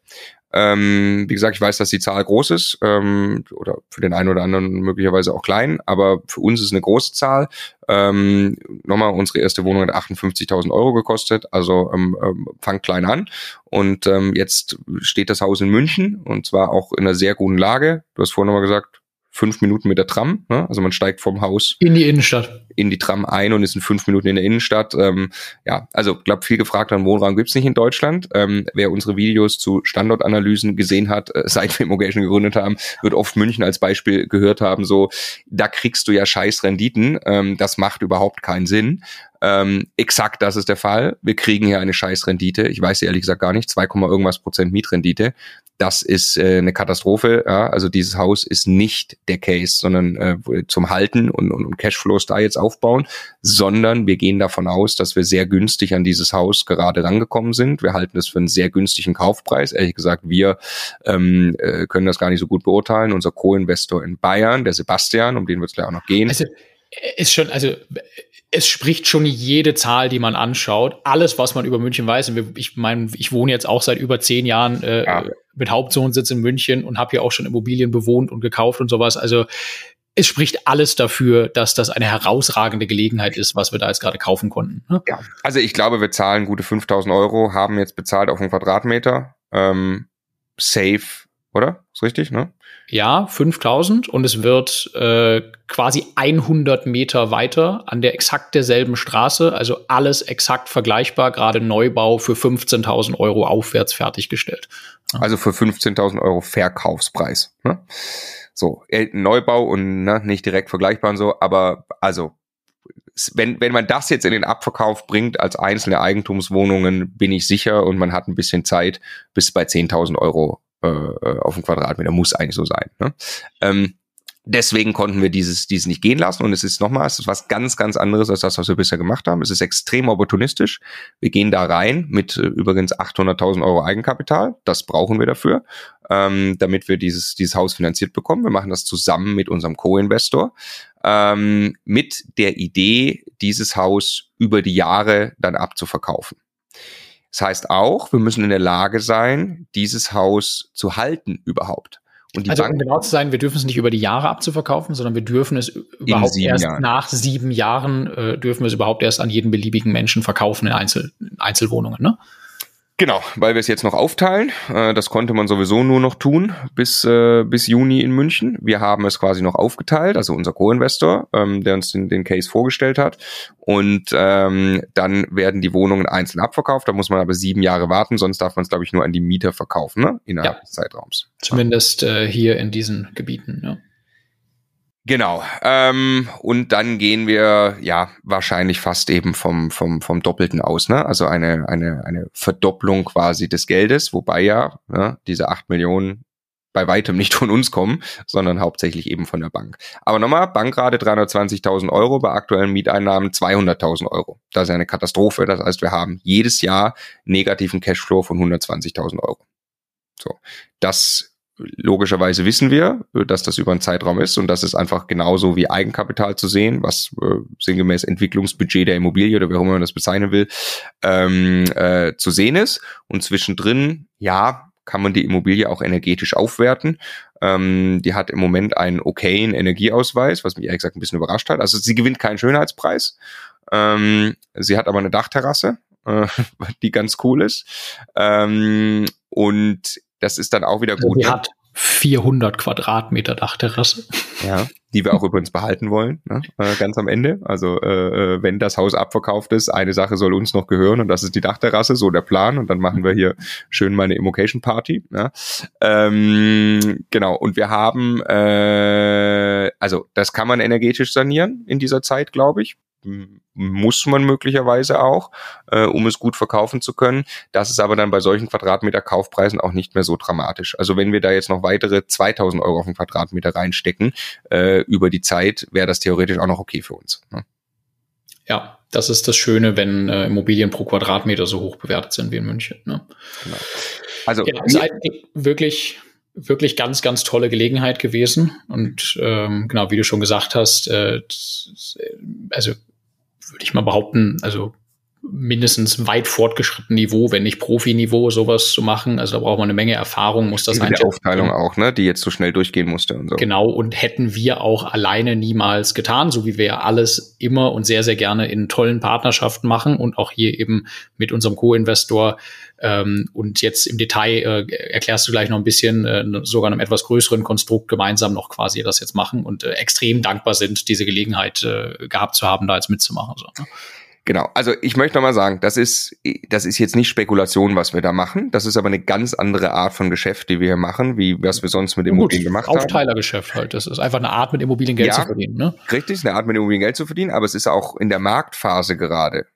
Ähm, wie gesagt, ich weiß, dass die Zahl groß ist ähm, oder für den einen oder anderen möglicherweise auch klein, aber für uns ist es eine große Zahl. Ähm, nochmal, unsere erste Wohnung hat 58.000 Euro gekostet, also ähm, ähm, fangt klein an. Und ähm, jetzt steht das Haus in München und zwar auch in einer sehr guten Lage. Du hast vorhin nochmal gesagt, fünf Minuten mit der Tram. Ne? Also man steigt vom Haus in die Innenstadt. In die Tram ein und ist in fünf Minuten in der Innenstadt. Ähm, ja, also glaube viel gefragt an Wohnraum gibt's nicht in Deutschland. Ähm, wer unsere Videos zu Standortanalysen gesehen hat, äh, seit wir Immogation gegründet haben, wird oft München als Beispiel gehört haben. So, da kriegst du ja scheiß Renditen. Ähm, das macht überhaupt keinen Sinn. Ähm, exakt das ist der Fall. Wir kriegen hier eine scheiß Rendite. Ich weiß ehrlich gesagt gar nicht. 2, irgendwas Prozent Mietrendite das ist äh, eine Katastrophe. Ja? Also dieses Haus ist nicht der Case, sondern äh, zum Halten und, und, und Cashflows da jetzt aufbauen, sondern wir gehen davon aus, dass wir sehr günstig an dieses Haus gerade rangekommen sind. Wir halten es für einen sehr günstigen Kaufpreis. Ehrlich gesagt, wir ähm, äh, können das gar nicht so gut beurteilen. Unser Co-Investor in Bayern, der Sebastian, um den wird es gleich auch noch gehen. Also ist schon, also es spricht schon jede Zahl, die man anschaut. Alles, was man über München weiß. Und ich meine, ich wohne jetzt auch seit über zehn Jahren äh, ja. mit Hauptwohnsitz in München und habe hier auch schon Immobilien bewohnt und gekauft und sowas. Also es spricht alles dafür, dass das eine herausragende Gelegenheit ist, was wir da jetzt gerade kaufen konnten. Ne? Ja, also ich glaube, wir zahlen gute 5000 Euro, haben jetzt bezahlt auf einen Quadratmeter. Ähm, safe, oder? Ist richtig, ne? Ja, 5000 und es wird äh, quasi 100 Meter weiter an der exakt derselben Straße, also alles exakt vergleichbar, gerade Neubau für 15.000 Euro aufwärts fertiggestellt. Also für 15.000 Euro Verkaufspreis. Ne? So, äh, Neubau und ne, nicht direkt vergleichbar und so, aber also wenn, wenn man das jetzt in den Abverkauf bringt als einzelne Eigentumswohnungen, bin ich sicher und man hat ein bisschen Zeit bis bei 10.000 Euro äh, auf dem Quadratmeter. Muss eigentlich so sein. Ne? Ähm, deswegen konnten wir dieses, dieses nicht gehen lassen. Und es ist nochmal, es ist was ganz, ganz anderes als das, was wir bisher gemacht haben. Es ist extrem opportunistisch. Wir gehen da rein mit äh, übrigens 800.000 Euro Eigenkapital. Das brauchen wir dafür, ähm, damit wir dieses, dieses Haus finanziert bekommen. Wir machen das zusammen mit unserem Co-Investor. Ähm, mit der Idee, dieses Haus über die Jahre dann abzuverkaufen. Das heißt auch, wir müssen in der Lage sein, dieses Haus zu halten überhaupt. Und die also Bank, um genau zu sein, wir dürfen es nicht über die Jahre abzuverkaufen, sondern wir dürfen es überhaupt erst Jahren. nach sieben Jahren äh, dürfen wir es überhaupt erst an jeden beliebigen Menschen verkaufen in, Einzel Einzelwohnungen. Ne? Genau, weil wir es jetzt noch aufteilen. Äh, das konnte man sowieso nur noch tun bis, äh, bis Juni in München. Wir haben es quasi noch aufgeteilt, also unser Co-Investor, ähm, der uns den, den Case vorgestellt hat. Und ähm, dann werden die Wohnungen einzeln abverkauft. Da muss man aber sieben Jahre warten, sonst darf man es, glaube ich, nur an die Mieter verkaufen, ne? innerhalb ja. des Zeitraums. Zumindest äh, hier in diesen Gebieten, ja. Genau. Ähm, und dann gehen wir ja wahrscheinlich fast eben vom, vom, vom Doppelten aus, ne? Also eine, eine, eine Verdopplung quasi des Geldes, wobei ja ne, diese acht Millionen bei weitem nicht von uns kommen, sondern hauptsächlich eben von der Bank. Aber nochmal, Bankrate 320.000 Euro, bei aktuellen Mieteinnahmen 200.000 Euro. Das ist eine Katastrophe. Das heißt, wir haben jedes Jahr negativen Cashflow von 120.000 Euro. So, das logischerweise wissen wir, äh, dass das über einen Zeitraum ist und das ist einfach genauso wie Eigenkapital zu sehen, was äh, sinngemäß Entwicklungsbudget der Immobilie oder wie auch immer man das bezeichnen will, ähm, äh, zu sehen ist. Und zwischendrin, ja, kann man die Immobilie auch energetisch aufwerten. Ähm, die hat im Moment einen okayen Energieausweis, was mich ehrlich gesagt ein bisschen überrascht hat. Also sie gewinnt keinen Schönheitspreis. Ähm, sie hat aber eine Dachterrasse, äh, die ganz cool ist. Ähm, und das ist dann auch wieder also gut. sie hat, 400 Quadratmeter Dachterrasse. Ja, die wir auch übrigens behalten wollen, ne? äh, ganz am Ende. Also äh, äh, wenn das Haus abverkauft ist, eine Sache soll uns noch gehören und das ist die Dachterrasse, so der Plan. Und dann machen wir hier schön mal eine Immocation Party. Ja? Ähm, genau, und wir haben, äh, also das kann man energetisch sanieren in dieser Zeit, glaube ich muss man möglicherweise auch, äh, um es gut verkaufen zu können. Das ist aber dann bei solchen Quadratmeter Kaufpreisen auch nicht mehr so dramatisch. Also wenn wir da jetzt noch weitere 2000 Euro auf den Quadratmeter reinstecken äh, über die Zeit, wäre das theoretisch auch noch okay für uns. Ne? Ja, das ist das Schöne, wenn äh, Immobilien pro Quadratmeter so hoch bewertet sind wie in München. Ne? Genau. Also ja, ist wirklich wirklich ganz, ganz tolle Gelegenheit gewesen. Und ähm, genau, wie du schon gesagt hast, äh, also würde ich mal behaupten, also mindestens weit fortgeschritten Niveau, wenn nicht Profi-Niveau, sowas zu machen. Also da braucht man eine Menge Erfahrung, muss das sein. Die Aufteilung auch, ne, die jetzt so schnell durchgehen musste und so. Genau, und hätten wir auch alleine niemals getan, so wie wir alles immer und sehr, sehr gerne in tollen Partnerschaften machen und auch hier eben mit unserem Co-Investor ähm, und jetzt im Detail äh, erklärst du gleich noch ein bisschen, äh, sogar einem etwas größeren Konstrukt gemeinsam noch quasi das jetzt machen und äh, extrem dankbar sind, diese Gelegenheit äh, gehabt zu haben, da jetzt mitzumachen. So, ne? Genau, also ich möchte nochmal sagen, das ist, das ist jetzt nicht Spekulation, was wir da machen. Das ist aber eine ganz andere Art von Geschäft, die wir hier machen, wie was wir sonst mit Immobilien Gut, gemacht haben. Aufteilergeschäft halt. Das ist einfach eine Art, mit Immobilien Geld ja, zu verdienen. Ne? Richtig, eine Art, mit Immobilien Geld zu verdienen, aber es ist auch in der Marktphase gerade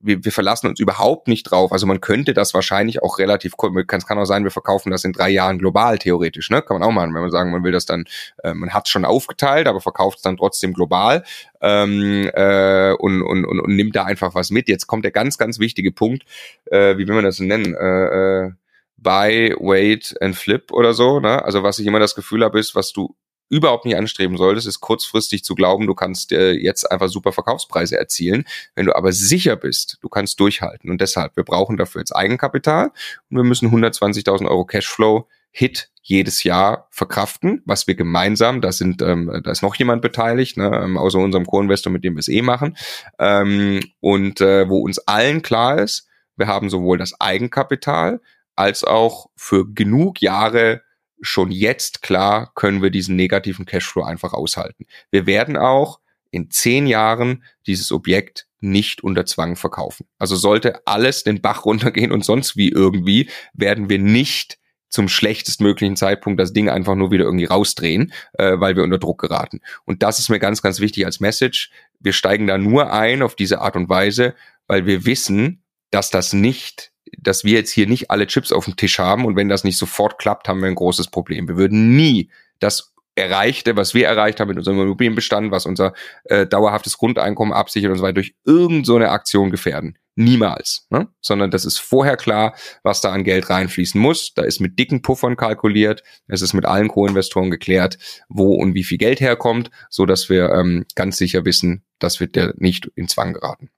wir, wir verlassen uns überhaupt nicht drauf. Also man könnte das wahrscheinlich auch relativ, es kann auch sein, wir verkaufen das in drei Jahren global theoretisch, ne? Kann man auch machen, wenn man sagen, man will das dann, äh, man hat es schon aufgeteilt, aber verkauft es dann trotzdem global ähm, äh, und, und, und, und nimmt da einfach was mit. Jetzt kommt der ganz, ganz wichtige Punkt, äh, wie will man das nennen? Äh, äh, buy, wait and flip oder so. Ne? Also was ich immer das Gefühl habe, ist, was du überhaupt nicht anstreben solltest, ist kurzfristig zu glauben, du kannst äh, jetzt einfach super Verkaufspreise erzielen. Wenn du aber sicher bist, du kannst durchhalten. Und deshalb, wir brauchen dafür jetzt Eigenkapital und wir müssen 120.000 Euro Cashflow Hit jedes Jahr verkraften, was wir gemeinsam, da sind, ähm, da ist noch jemand beteiligt, ne, ähm, außer unserem Co-Investor, mit dem wir es eh machen, ähm, und äh, wo uns allen klar ist, wir haben sowohl das Eigenkapital als auch für genug Jahre schon jetzt klar können wir diesen negativen Cashflow einfach aushalten. Wir werden auch in zehn Jahren dieses Objekt nicht unter Zwang verkaufen. Also sollte alles den Bach runtergehen und sonst wie irgendwie, werden wir nicht zum schlechtestmöglichen Zeitpunkt das Ding einfach nur wieder irgendwie rausdrehen, äh, weil wir unter Druck geraten. Und das ist mir ganz, ganz wichtig als Message. Wir steigen da nur ein auf diese Art und Weise, weil wir wissen, dass das nicht dass wir jetzt hier nicht alle Chips auf dem Tisch haben und wenn das nicht sofort klappt, haben wir ein großes Problem. Wir würden nie das Erreichte, was wir erreicht haben mit unserem Immobilienbestand, was unser äh, dauerhaftes Grundeinkommen absichert und so weiter, durch irgendeine so Aktion gefährden. Niemals. Ne? Sondern das ist vorher klar, was da an Geld reinfließen muss. Da ist mit dicken Puffern kalkuliert. Es ist mit allen Co-Investoren geklärt, wo und wie viel Geld herkommt, so dass wir ähm, ganz sicher wissen, dass wir der nicht in Zwang geraten.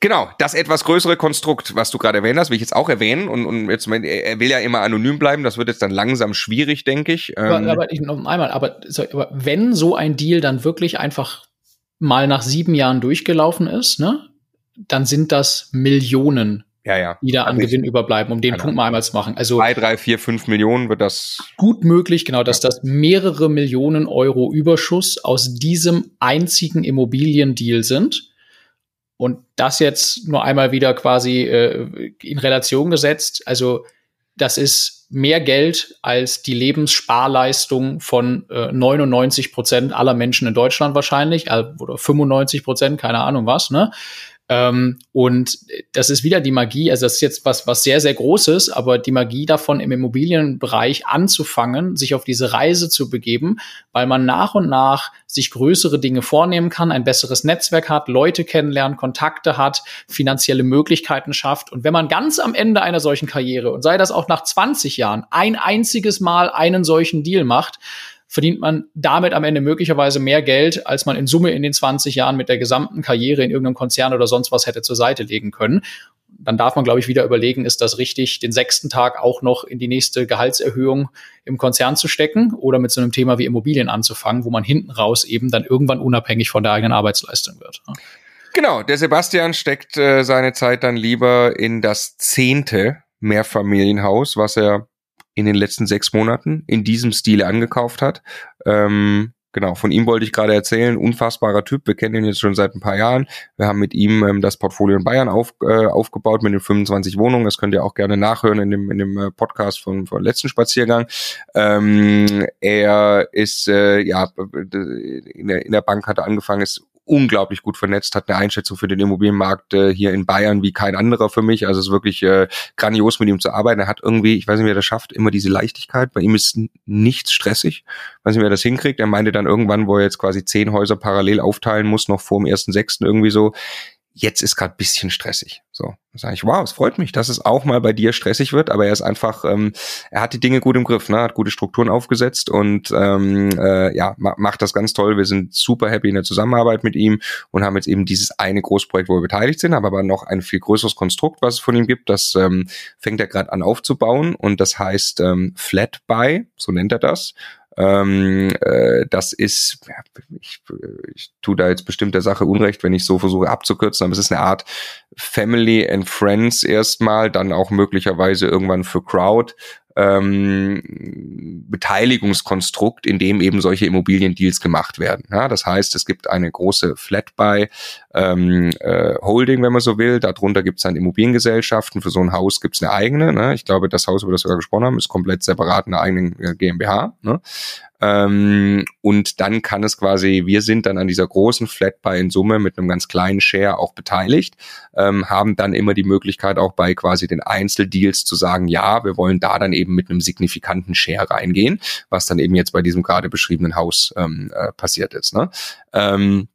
Genau, das etwas größere Konstrukt, was du gerade erwähnt hast, will ich jetzt auch erwähnen. Und, und jetzt, er will ja immer anonym bleiben, das wird jetzt dann langsam schwierig, denke ich. Aber, ähm, aber ich, noch einmal, aber, aber wenn so ein Deal dann wirklich einfach mal nach sieben Jahren durchgelaufen ist, ne, dann sind das Millionen ja, ja. die da an Gewinn überbleiben, um den genau. Punkt mal einmal zu machen. Also zwei, drei, vier, fünf Millionen wird das gut möglich, genau, dass ja. das mehrere Millionen Euro Überschuss aus diesem einzigen Immobiliendeal sind. Und das jetzt nur einmal wieder quasi äh, in Relation gesetzt. Also das ist mehr Geld als die Lebenssparleistung von äh, 99 Prozent aller Menschen in Deutschland wahrscheinlich, äh, oder 95 Prozent, keine Ahnung was, ne? Ähm, und das ist wieder die Magie, also das ist jetzt was, was sehr, sehr Großes, aber die Magie davon im Immobilienbereich anzufangen, sich auf diese Reise zu begeben, weil man nach und nach sich größere Dinge vornehmen kann, ein besseres Netzwerk hat, Leute kennenlernt, Kontakte hat, finanzielle Möglichkeiten schafft. Und wenn man ganz am Ende einer solchen Karriere, und sei das auch nach 20 Jahren, ein einziges Mal einen solchen Deal macht, verdient man damit am Ende möglicherweise mehr Geld, als man in Summe in den 20 Jahren mit der gesamten Karriere in irgendeinem Konzern oder sonst was hätte zur Seite legen können. Dann darf man, glaube ich, wieder überlegen, ist das richtig, den sechsten Tag auch noch in die nächste Gehaltserhöhung im Konzern zu stecken oder mit so einem Thema wie Immobilien anzufangen, wo man hinten raus eben dann irgendwann unabhängig von der eigenen Arbeitsleistung wird. Genau, der Sebastian steckt äh, seine Zeit dann lieber in das zehnte Mehrfamilienhaus, was er in den letzten sechs Monaten in diesem Stile angekauft hat. Ähm, Genau, von ihm wollte ich gerade erzählen. Unfassbarer Typ. Wir kennen ihn jetzt schon seit ein paar Jahren. Wir haben mit ihm ähm, das Portfolio in Bayern auf, äh, aufgebaut mit den 25 Wohnungen. Das könnt ihr auch gerne nachhören in dem, in dem äh, Podcast von, von letzten Spaziergang. Ähm, er ist äh, ja in der, in der Bank hat er angefangen, ist unglaublich gut vernetzt, hat eine Einschätzung für den Immobilienmarkt äh, hier in Bayern wie kein anderer für mich. Also es ist wirklich äh, grandios mit ihm zu arbeiten. Er hat irgendwie, ich weiß nicht, wie er das schafft, immer diese Leichtigkeit. Bei ihm ist nichts stressig. Ich weiß nicht, wie er das hinkriegt. Er meinte dann irgendwann, wo er jetzt quasi zehn Häuser parallel aufteilen muss, noch vor dem ersten sechsten irgendwie so, jetzt ist gerade bisschen stressig. So, dann sage ich, wow, es freut mich, dass es auch mal bei dir stressig wird, aber er ist einfach, ähm, er hat die Dinge gut im Griff, ne? hat gute Strukturen aufgesetzt und ähm, äh, ja, ma macht das ganz toll. Wir sind super happy in der Zusammenarbeit mit ihm und haben jetzt eben dieses eine Großprojekt, wo wir beteiligt sind, haben aber noch ein viel größeres Konstrukt, was es von ihm gibt. Das ähm, fängt er gerade an aufzubauen und das heißt ähm, Flat Buy, so nennt er das. Ähm, äh, das ist, ich, ich tue da jetzt bestimmt der Sache Unrecht, wenn ich so versuche abzukürzen, aber es ist eine Art Family and Friends erstmal, dann auch möglicherweise irgendwann für Crowd ähm, Beteiligungskonstrukt, in dem eben solche Immobiliendeals gemacht werden. Ja, das heißt, es gibt eine große Flatbuy ähm, äh, Holding, wenn man so will. Darunter gibt es dann Immobiliengesellschaften. Für so ein Haus gibt es eine eigene. Ne? Ich glaube, das Haus, über das wir gesprochen haben, ist komplett separat eine eigene äh, GmbH. Ne? Ähm, und dann kann es quasi, wir sind dann an dieser großen Flatbuy in Summe mit einem ganz kleinen Share auch beteiligt, ähm, haben dann immer die Möglichkeit auch bei quasi den Einzeldeals zu sagen, ja, wir wollen da dann eben mit einem signifikanten Share reingehen, was dann eben jetzt bei diesem gerade beschriebenen Haus ähm, äh, passiert ist. Ne? Ähm,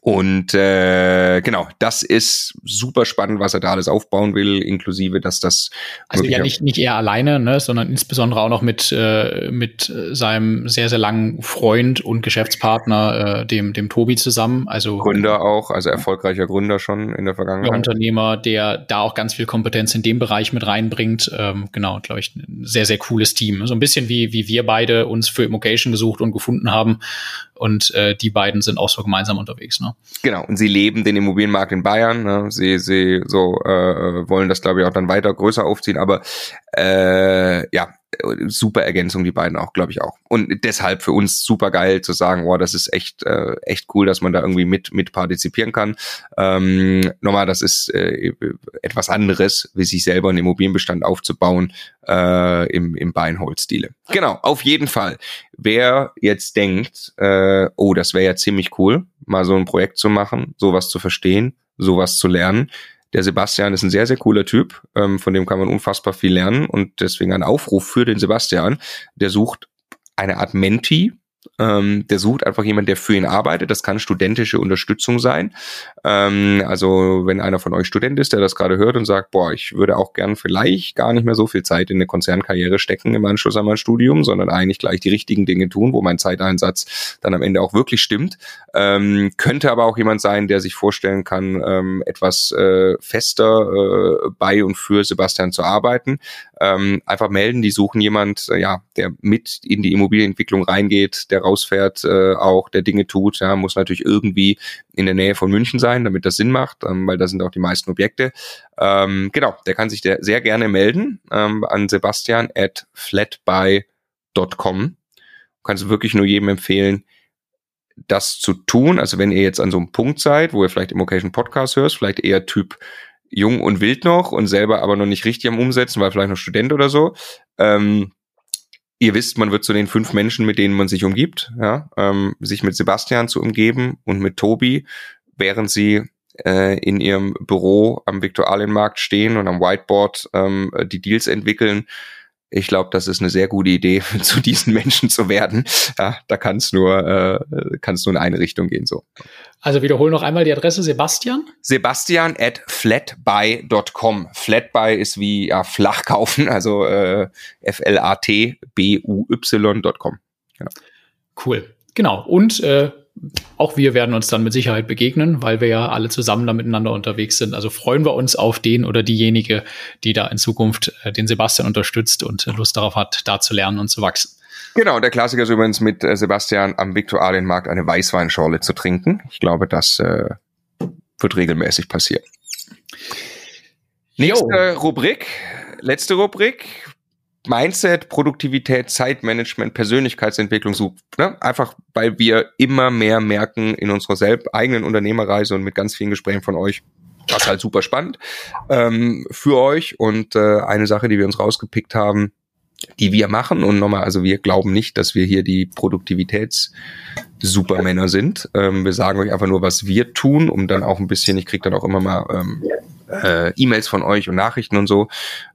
und äh, genau, das ist super spannend, was er da alles aufbauen will, inklusive, dass das also ja nicht nicht er alleine, ne, sondern insbesondere auch noch mit äh, mit seinem sehr sehr langen Freund und Geschäftspartner, äh, dem dem Tobi zusammen. Also Gründer auch, also erfolgreicher Gründer schon in der Vergangenheit. Unternehmer, der da auch ganz viel Kompetenz in dem Bereich mit reinbringt. Ähm, genau, glaube ich, ein sehr sehr cooles Team. So ein bisschen wie wie wir beide uns für Immocation gesucht und gefunden haben und äh, die beiden sind auch so gemeinsam unterwegs. Ne? Genau, und sie leben den Immobilienmarkt in Bayern. Ne? Sie, sie so äh, wollen das, glaube ich, auch dann weiter größer aufziehen. Aber äh, ja, super Ergänzung, die beiden auch, glaube ich auch. Und deshalb für uns super geil zu sagen, wow, das ist echt, äh, echt cool, dass man da irgendwie mit, mit partizipieren kann. Ähm, nochmal, das ist äh, etwas anderes, wie sich selber einen Immobilienbestand aufzubauen äh, im, im Buy-and-Hold-Stile. Genau, auf jeden Fall. Wer jetzt denkt, äh, oh, das wäre ja ziemlich cool, mal so ein Projekt zu machen, sowas zu verstehen, sowas zu lernen, der Sebastian ist ein sehr, sehr cooler Typ, ähm, von dem kann man unfassbar viel lernen und deswegen ein Aufruf für den Sebastian. Der sucht eine Art Menti, ähm, der sucht einfach jemand, der für ihn arbeitet. Das kann studentische Unterstützung sein. Ähm, also wenn einer von euch Student ist, der das gerade hört und sagt, boah, ich würde auch gern vielleicht gar nicht mehr so viel Zeit in eine Konzernkarriere stecken im Anschluss an mein Studium, sondern eigentlich gleich die richtigen Dinge tun, wo mein Zeiteinsatz dann am Ende auch wirklich stimmt. Ähm, könnte aber auch jemand sein, der sich vorstellen kann, ähm, etwas äh, fester äh, bei und für Sebastian zu arbeiten. Ähm, einfach melden, die suchen jemand, äh, ja, der mit in die Immobilienentwicklung reingeht, der rausfährt, äh, auch der Dinge tut. Ja, muss natürlich irgendwie in der Nähe von München sein, damit das Sinn macht, ähm, weil da sind auch die meisten Objekte. Ähm, genau, der kann sich der sehr gerne melden ähm, an Sebastian at flatbuy.com. Kannst wirklich nur jedem empfehlen, das zu tun. Also wenn ihr jetzt an so einem Punkt seid, wo ihr vielleicht Immocation Podcast hört, vielleicht eher Typ jung und wild noch und selber aber noch nicht richtig am Umsetzen, weil vielleicht noch Student oder so, ähm, ihr wisst, man wird zu den fünf Menschen, mit denen man sich umgibt, ja, ähm, sich mit Sebastian zu umgeben und mit Tobi, während sie äh, in ihrem Büro am Viktualienmarkt stehen und am Whiteboard ähm, die Deals entwickeln, ich glaube, das ist eine sehr gute Idee, zu diesen Menschen zu werden. Ja, da kann es nur, äh, kann's nur in eine Richtung gehen. So. Also wiederhol noch einmal die Adresse Sebastian. Sebastian at flatbuy.com. Flatbuy ist wie ja, flach kaufen, also äh, F-L-A-T-B-U-Y.com. Genau. Cool. Genau. Und äh, auch wir werden uns dann mit Sicherheit begegnen, weil wir ja alle zusammen da miteinander unterwegs sind. Also freuen wir uns auf den oder diejenige, die da in Zukunft äh, den Sebastian unterstützt und Lust darauf hat, da zu lernen und zu wachsen. Genau, der Klassiker ist übrigens mit äh, Sebastian am Viktualienmarkt eine Weißweinschorle zu trinken. Ich glaube, das äh, wird regelmäßig passieren. Nächste jo. Rubrik, letzte Rubrik, Mindset, Produktivität, Zeitmanagement, Persönlichkeitsentwicklung sucht. Ne? Einfach, weil wir immer mehr merken in unserer selbst eigenen Unternehmerreise und mit ganz vielen Gesprächen von euch, was halt super spannend ähm, für euch. Und äh, eine Sache, die wir uns rausgepickt haben, die wir machen. Und nochmal, also wir glauben nicht, dass wir hier die Produktivitäts-Supermänner sind. Ähm, wir sagen euch einfach nur, was wir tun, um dann auch ein bisschen, ich krieg dann auch immer mal ähm, äh, E-Mails von euch und Nachrichten und so,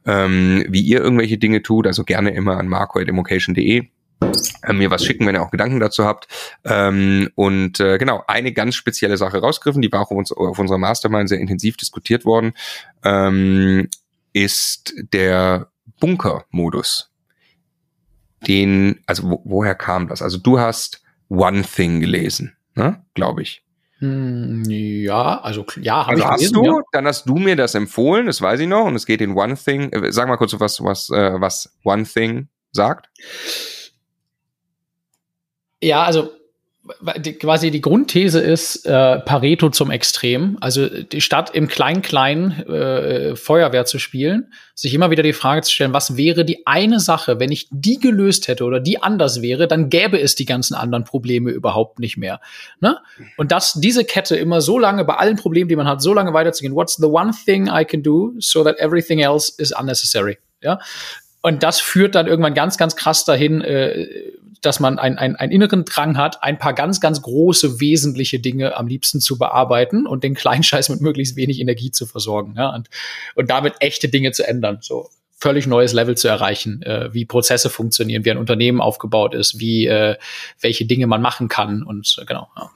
ähm, wie ihr irgendwelche Dinge tut. Also gerne immer an marco.emocation.de äh, mir was schicken, wenn ihr auch Gedanken dazu habt. Ähm, und äh, genau, eine ganz spezielle Sache rausgriffen, die war auch auf, auf unserer Mastermind sehr intensiv diskutiert worden, ähm, ist der Bunker-Modus den, also wo, woher kam das? Also du hast One Thing gelesen, ne? Glaube ich. Hm, ja, also ja, habe also ich hast gelesen, du, ja. dann hast du mir das empfohlen, das weiß ich noch, und es geht in One Thing. Äh, sag mal kurz, was was äh, was One Thing sagt. Ja, also quasi die Grundthese ist äh, Pareto zum Extrem. Also die Stadt im Klein-Klein äh, Feuerwehr zu spielen, sich immer wieder die Frage zu stellen, was wäre die eine Sache, wenn ich die gelöst hätte oder die anders wäre, dann gäbe es die ganzen anderen Probleme überhaupt nicht mehr. Ne? Und dass diese Kette immer so lange bei allen Problemen, die man hat, so lange weiterzugehen. What's the one thing I can do so that everything else is unnecessary? Ja. Und das führt dann irgendwann ganz, ganz krass dahin, äh, dass man einen einen inneren Drang hat, ein paar ganz, ganz große, wesentliche Dinge am liebsten zu bearbeiten und den kleinen Scheiß mit möglichst wenig Energie zu versorgen. Ja? Und, und damit echte Dinge zu ändern. So völlig neues Level zu erreichen, äh, wie Prozesse funktionieren, wie ein Unternehmen aufgebaut ist, wie äh, welche Dinge man machen kann und äh, genau. Ja.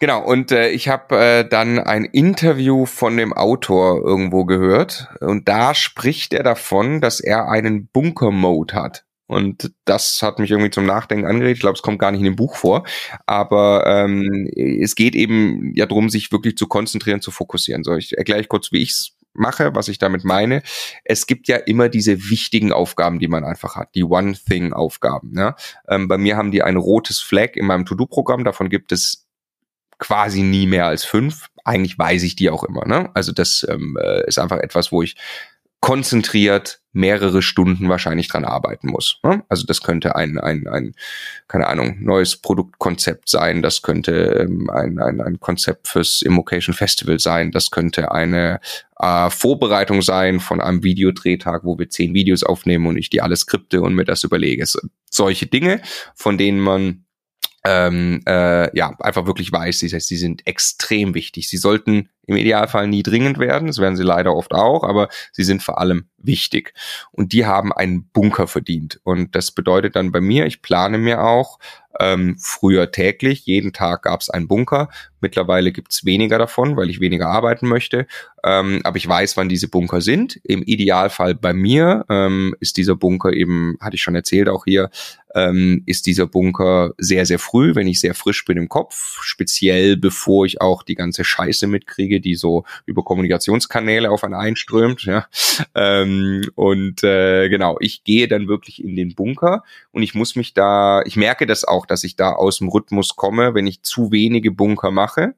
Genau, und äh, ich habe äh, dann ein Interview von dem Autor irgendwo gehört und da spricht er davon, dass er einen Bunker-Mode hat. Und das hat mich irgendwie zum Nachdenken angeregt. Ich glaube, es kommt gar nicht in dem Buch vor. Aber ähm, es geht eben ja darum, sich wirklich zu konzentrieren, zu fokussieren. So, ich erkläre ich kurz, wie ich es mache, was ich damit meine. Es gibt ja immer diese wichtigen Aufgaben, die man einfach hat, die One-Thing-Aufgaben. Ne? Ähm, bei mir haben die ein rotes Flag in meinem To-Do-Programm. Davon gibt es quasi nie mehr als fünf. Eigentlich weiß ich die auch immer. Ne? Also das ähm, äh, ist einfach etwas, wo ich konzentriert mehrere Stunden wahrscheinlich dran arbeiten muss. Ne? Also das könnte ein, ein, ein, keine Ahnung, neues Produktkonzept sein, das könnte ähm, ein, ein, ein Konzept fürs Immocation Festival sein, das könnte eine äh, Vorbereitung sein von einem Videodrehtag, wo wir zehn Videos aufnehmen und ich die alle skripte und mir das überlege. So, solche Dinge, von denen man ähm, äh, ja einfach wirklich weiß. Heißt, sie sind extrem wichtig. Sie sollten im Idealfall nie dringend werden, das werden sie leider oft auch, aber sie sind vor allem wichtig. Und die haben einen Bunker verdient. Und das bedeutet dann bei mir, ich plane mir auch ähm, früher täglich, jeden Tag gab es einen Bunker. Mittlerweile gibt's weniger davon, weil ich weniger arbeiten möchte. Ähm, aber ich weiß, wann diese Bunker sind. Im Idealfall bei mir ähm, ist dieser Bunker eben, hatte ich schon erzählt auch hier, ähm, ist dieser Bunker sehr, sehr früh, wenn ich sehr frisch bin im Kopf, speziell bevor ich auch die ganze Scheiße mitkriege, die so über Kommunikationskanäle auf einen einströmt. Ja. Ähm, und äh, genau, ich gehe dann wirklich in den Bunker und ich muss mich da, ich merke das auch, dass ich da aus dem Rhythmus komme, wenn ich zu wenige Bunker mache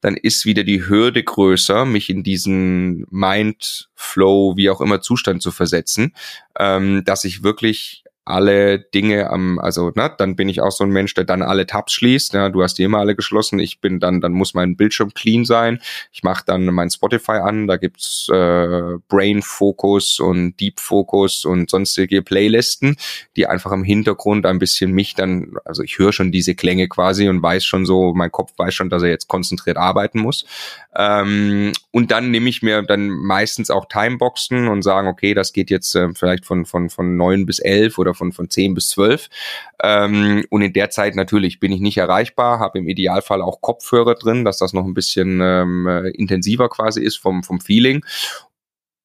dann ist wieder die Hürde größer, mich in diesen Mind-Flow, wie auch immer, Zustand zu versetzen, ähm, dass ich wirklich alle Dinge am, also na, dann bin ich auch so ein Mensch, der dann alle Tabs schließt. Ja, du hast die immer alle geschlossen. Ich bin dann, dann muss mein Bildschirm clean sein. Ich mache dann mein Spotify an. Da gibt's äh, Brain Focus und Deep Focus und sonstige Playlisten, die einfach im Hintergrund ein bisschen mich dann, also ich höre schon diese Klänge quasi und weiß schon so, mein Kopf weiß schon, dass er jetzt konzentriert arbeiten muss. Ähm, und dann nehme ich mir dann meistens auch Timeboxen und sagen, okay, das geht jetzt äh, vielleicht von von von neun bis elf oder von, von 10 bis 12. Ähm, und in der Zeit natürlich bin ich nicht erreichbar, habe im Idealfall auch Kopfhörer drin, dass das noch ein bisschen ähm, äh, intensiver quasi ist vom, vom Feeling.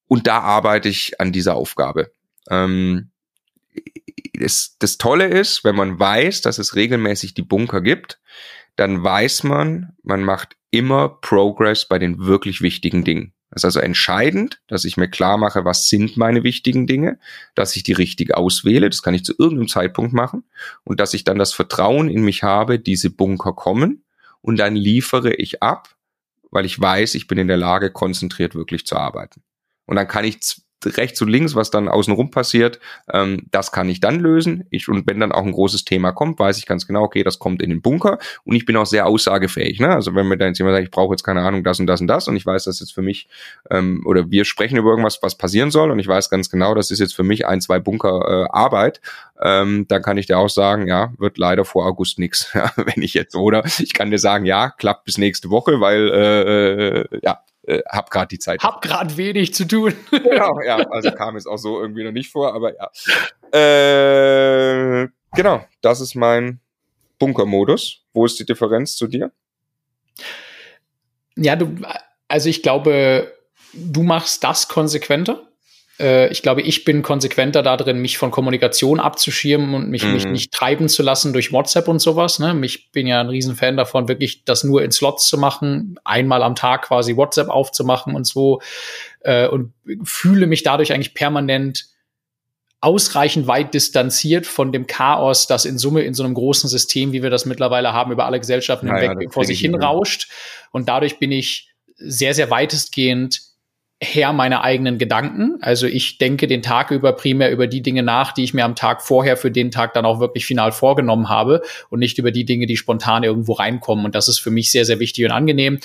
Und da arbeite ich an dieser Aufgabe. Ähm, das, das Tolle ist, wenn man weiß, dass es regelmäßig die Bunker gibt, dann weiß man, man macht immer Progress bei den wirklich wichtigen Dingen. Es ist also entscheidend, dass ich mir klar mache, was sind meine wichtigen Dinge, dass ich die richtig auswähle, das kann ich zu irgendeinem Zeitpunkt machen und dass ich dann das Vertrauen in mich habe, diese Bunker kommen und dann liefere ich ab, weil ich weiß, ich bin in der Lage, konzentriert wirklich zu arbeiten. Und dann kann ich rechts und links, was dann außenrum passiert, ähm, das kann ich dann lösen. Ich, und wenn dann auch ein großes Thema kommt, weiß ich ganz genau, okay, das kommt in den Bunker und ich bin auch sehr aussagefähig. Ne? Also wenn mir dann jetzt jemand sagt, ich brauche jetzt keine Ahnung, das und das und das und ich weiß, dass jetzt für mich ähm, oder wir sprechen über irgendwas, was passieren soll und ich weiß ganz genau, das ist jetzt für mich ein, zwei Bunker äh, Arbeit, ähm, dann kann ich dir auch sagen, ja, wird leider vor August nichts, ja, wenn ich jetzt, oder ich kann dir sagen, ja, klappt bis nächste Woche, weil äh, äh, ja, äh, hab gerade die Zeit. Hab gerade wenig zu tun. Genau, ja, also kam es auch so irgendwie noch nicht vor, aber ja. Äh, genau, das ist mein Bunkermodus. Wo ist die Differenz zu dir? Ja, du, also ich glaube, du machst das konsequenter. Äh, ich glaube, ich bin konsequenter darin, mich von Kommunikation abzuschirmen und mich, mhm. mich nicht treiben zu lassen durch WhatsApp und sowas. Ne? Ich bin ja ein Riesenfan davon, wirklich das nur in Slots zu machen, einmal am Tag quasi WhatsApp aufzumachen und so. Äh, und fühle mich dadurch eigentlich permanent ausreichend weit distanziert von dem Chaos, das in Summe in so einem großen System, wie wir das mittlerweile haben, über alle Gesellschaften hinweg ja, vor sich hin rauscht. Und dadurch bin ich sehr, sehr weitestgehend Herr meiner eigenen Gedanken. Also ich denke den Tag über primär über die Dinge nach, die ich mir am Tag vorher für den Tag dann auch wirklich final vorgenommen habe und nicht über die Dinge, die spontan irgendwo reinkommen. Und das ist für mich sehr, sehr wichtig und angenehm.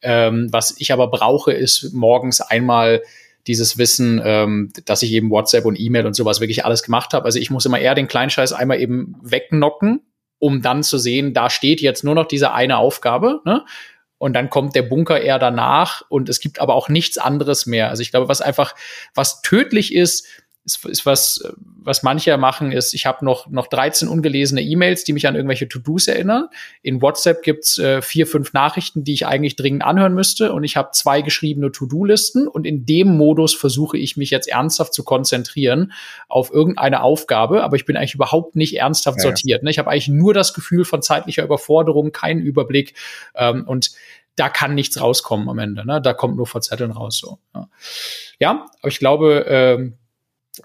Ähm, was ich aber brauche, ist morgens einmal dieses Wissen, ähm, dass ich eben WhatsApp und E-Mail und sowas wirklich alles gemacht habe. Also ich muss immer eher den Kleinscheiß einmal eben wegnocken, um dann zu sehen, da steht jetzt nur noch diese eine Aufgabe. Ne? Und dann kommt der Bunker eher danach und es gibt aber auch nichts anderes mehr. Also ich glaube, was einfach, was tödlich ist, ist, ist was, was manche machen, ist, ich habe noch, noch 13 ungelesene E-Mails, die mich an irgendwelche To-Dos erinnern. In WhatsApp gibt's äh, vier, fünf Nachrichten, die ich eigentlich dringend anhören müsste. Und ich habe zwei geschriebene To-Do-Listen. Und in dem Modus versuche ich mich jetzt ernsthaft zu konzentrieren auf irgendeine Aufgabe. Aber ich bin eigentlich überhaupt nicht ernsthaft ja, sortiert. Ne? Ich habe eigentlich nur das Gefühl von zeitlicher Überforderung, keinen Überblick. Ähm, und da kann nichts rauskommen am Ende. Ne? Da kommt nur Verzetteln raus. So. Ja. ja, aber ich glaube, ähm,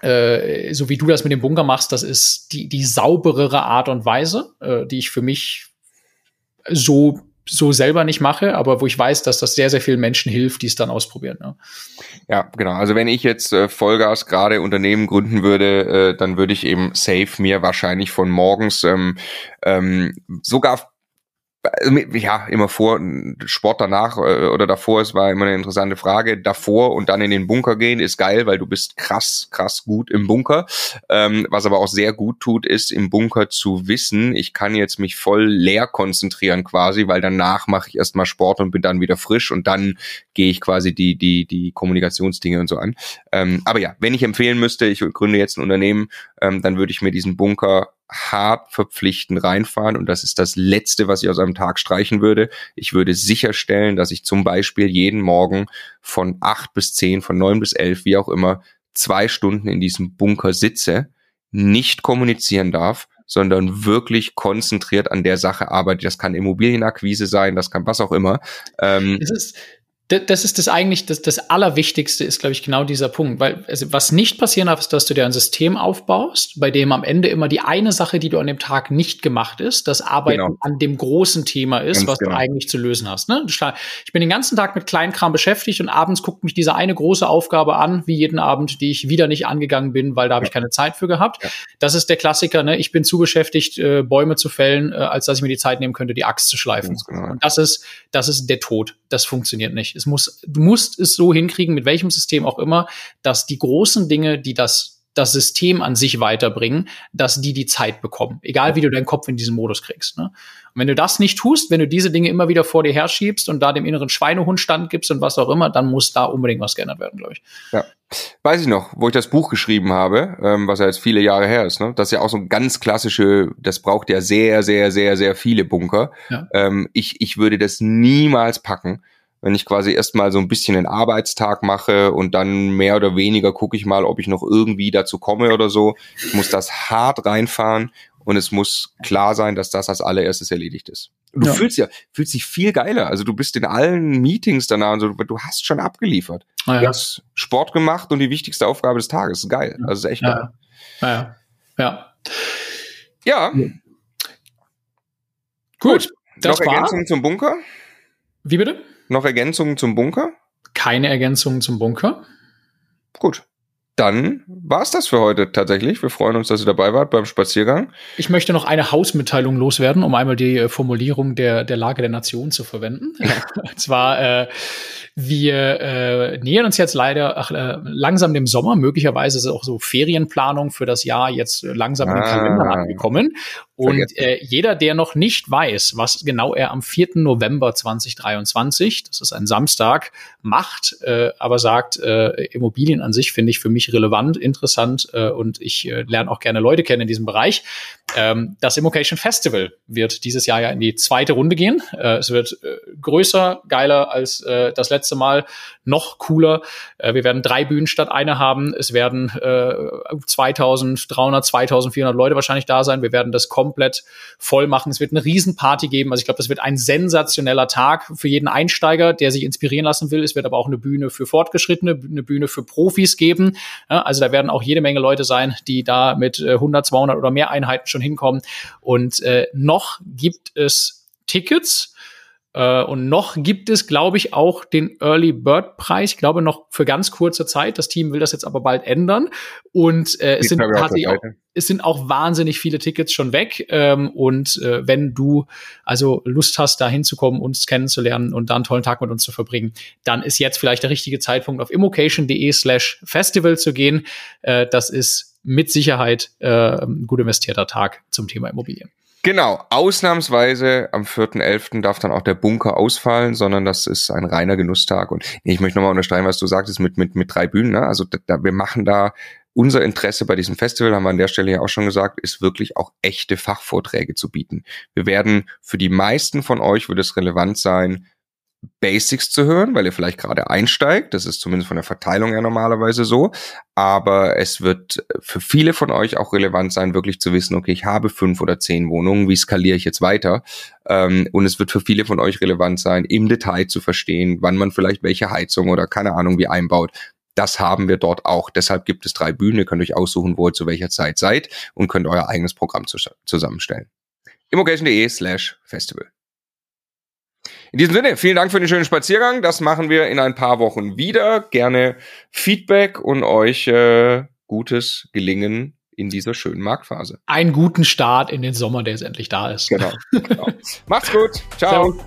äh, so wie du das mit dem Bunker machst, das ist die, die sauberere Art und Weise, äh, die ich für mich so so selber nicht mache, aber wo ich weiß, dass das sehr, sehr vielen Menschen hilft, die es dann ausprobieren. Ne? Ja, genau. Also wenn ich jetzt äh, Vollgas gerade Unternehmen gründen würde, äh, dann würde ich eben safe mir wahrscheinlich von morgens ähm, ähm, sogar ja, immer vor, Sport danach äh, oder davor, es war immer eine interessante Frage. Davor und dann in den Bunker gehen ist geil, weil du bist krass, krass gut im Bunker. Ähm, was aber auch sehr gut tut, ist im Bunker zu wissen, ich kann jetzt mich voll leer konzentrieren quasi, weil danach mache ich erstmal Sport und bin dann wieder frisch und dann gehe ich quasi die, die, die Kommunikationsdinge und so an. Ähm, aber ja, wenn ich empfehlen müsste, ich gründe jetzt ein Unternehmen, ähm, dann würde ich mir diesen Bunker hart verpflichtend reinfahren und das ist das Letzte, was ich aus einem Tag streichen würde. Ich würde sicherstellen, dass ich zum Beispiel jeden Morgen von acht bis zehn, von neun bis elf, wie auch immer, zwei Stunden in diesem Bunker sitze, nicht kommunizieren darf, sondern wirklich konzentriert an der Sache arbeite. Das kann Immobilienakquise sein, das kann was auch immer. Ähm, es ist das ist das eigentlich, das, das Allerwichtigste ist, glaube ich, genau dieser Punkt. Weil also, was nicht passieren darf, ist, dass du dir ein System aufbaust, bei dem am Ende immer die eine Sache, die du an dem Tag nicht gemacht ist, das Arbeiten genau. an dem großen Thema ist, Ganz was genau. du eigentlich zu lösen hast. Ne? Ich bin den ganzen Tag mit Kleinkram beschäftigt und abends guckt mich diese eine große Aufgabe an, wie jeden Abend, die ich wieder nicht angegangen bin, weil da habe ja. ich keine Zeit für gehabt. Ja. Das ist der Klassiker. Ne? Ich bin zu beschäftigt, äh, Bäume zu fällen, äh, als dass ich mir die Zeit nehmen könnte, die Axt zu schleifen. Genau. Und das ist, das ist der Tod. Das funktioniert nicht. Es muss, du musst es so hinkriegen, mit welchem System auch immer, dass die großen Dinge, die das das System an sich weiterbringen, dass die die Zeit bekommen. Egal wie du deinen Kopf in diesen Modus kriegst. Ne? Und wenn du das nicht tust, wenn du diese Dinge immer wieder vor dir herschiebst und da dem inneren Schweinehund stand gibst und was auch immer, dann muss da unbedingt was geändert werden, glaube ich. Ja. Weiß ich noch, wo ich das Buch geschrieben habe, ähm, was ja jetzt viele Jahre her ist, ne? Das ist ja auch so ein ganz klassische, das braucht ja sehr, sehr, sehr, sehr viele Bunker. Ja. Ähm, ich, ich würde das niemals packen wenn ich quasi erstmal so ein bisschen den Arbeitstag mache und dann mehr oder weniger gucke ich mal, ob ich noch irgendwie dazu komme oder so. Ich muss das hart reinfahren und es muss klar sein, dass das als allererstes erledigt ist. Du ja. fühlst ja, fühlst dich viel geiler. Also du bist in allen Meetings danach und so, du hast schon abgeliefert. Ah, ja. Du hast Sport gemacht und die wichtigste Aufgabe des Tages. Geil. Also ist echt ja. geil. Ja. Ja. Ja. ja. Gut. Das Noch Ergänzungen zum Bunker? Wie bitte? Noch Ergänzungen zum Bunker? Keine Ergänzungen zum Bunker. Gut. dann war's das für heute tatsächlich. Wir freuen uns, dass ihr dabei wart beim Spaziergang. Ich möchte noch eine Hausmitteilung loswerden, um einmal die äh, Formulierung der, der Lage der Nation zu verwenden. Und zwar, äh, wir äh, nähern uns jetzt leider ach, äh, langsam dem Sommer. Möglicherweise ist auch so Ferienplanung für das Jahr jetzt langsam in den ah, Kalender angekommen. Und äh, jeder, der noch nicht weiß, was genau er am 4. November 2023, das ist ein Samstag, macht, äh, aber sagt, äh, Immobilien an sich finde ich für mich relevant, interessant äh, und ich äh, lerne auch gerne Leute kennen in diesem Bereich. Ähm, das Immocation Festival wird dieses Jahr ja in die zweite Runde gehen. Äh, es wird äh, größer, geiler als äh, das letzte Mal, noch cooler. Äh, wir werden drei Bühnen statt eine haben. Es werden äh, 2300, 2400 Leute wahrscheinlich da sein. Wir werden das komplett voll machen. Es wird eine Riesenparty geben. Also ich glaube, das wird ein sensationeller Tag für jeden Einsteiger, der sich inspirieren lassen will. Es wird aber auch eine Bühne für Fortgeschrittene, eine Bühne für Profis geben. Ja, also da werden auch jede Menge Leute sein, die da mit 100, äh, 200 oder mehr Einheiten schon hinkommen. Und äh, noch gibt es Tickets äh, und noch gibt es, glaube ich, auch den Early Bird Preis. Ich glaube noch für ganz kurze Zeit. Das Team will das jetzt aber bald ändern. Und äh, es, sind tatsächlich auch, es sind auch wahnsinnig viele Tickets schon weg. Ähm, und äh, wenn du also Lust hast, da hinzukommen, uns kennenzulernen und da einen tollen Tag mit uns zu verbringen, dann ist jetzt vielleicht der richtige Zeitpunkt, auf immocation.de slash festival zu gehen. Äh, das ist mit Sicherheit äh, ein gut investierter Tag zum Thema Immobilien. Genau, ausnahmsweise am 4.11. darf dann auch der Bunker ausfallen, sondern das ist ein reiner Genusstag. Und ich möchte nochmal unterstreichen, was du sagtest mit, mit, mit drei Bühnen. Ne? Also da, wir machen da unser Interesse bei diesem Festival, haben wir an der Stelle ja auch schon gesagt, ist wirklich auch echte Fachvorträge zu bieten. Wir werden für die meisten von euch, wird es relevant sein, Basics zu hören, weil ihr vielleicht gerade einsteigt. Das ist zumindest von der Verteilung ja normalerweise so. Aber es wird für viele von euch auch relevant sein, wirklich zu wissen, okay, ich habe fünf oder zehn Wohnungen, wie skaliere ich jetzt weiter? Ähm, und es wird für viele von euch relevant sein, im Detail zu verstehen, wann man vielleicht welche Heizung oder keine Ahnung wie einbaut. Das haben wir dort auch. Deshalb gibt es drei Bühnen. Ihr könnt euch aussuchen, wo ihr zu welcher Zeit seid und könnt euer eigenes Programm zusammenstellen. Immocation.de slash Festival. In diesem Sinne, vielen Dank für den schönen Spaziergang. Das machen wir in ein paar Wochen wieder. Gerne Feedback und euch äh, gutes Gelingen in dieser schönen Marktphase. Einen guten Start in den Sommer, der jetzt endlich da ist. Genau. genau. Macht's gut. Ciao. Ciao.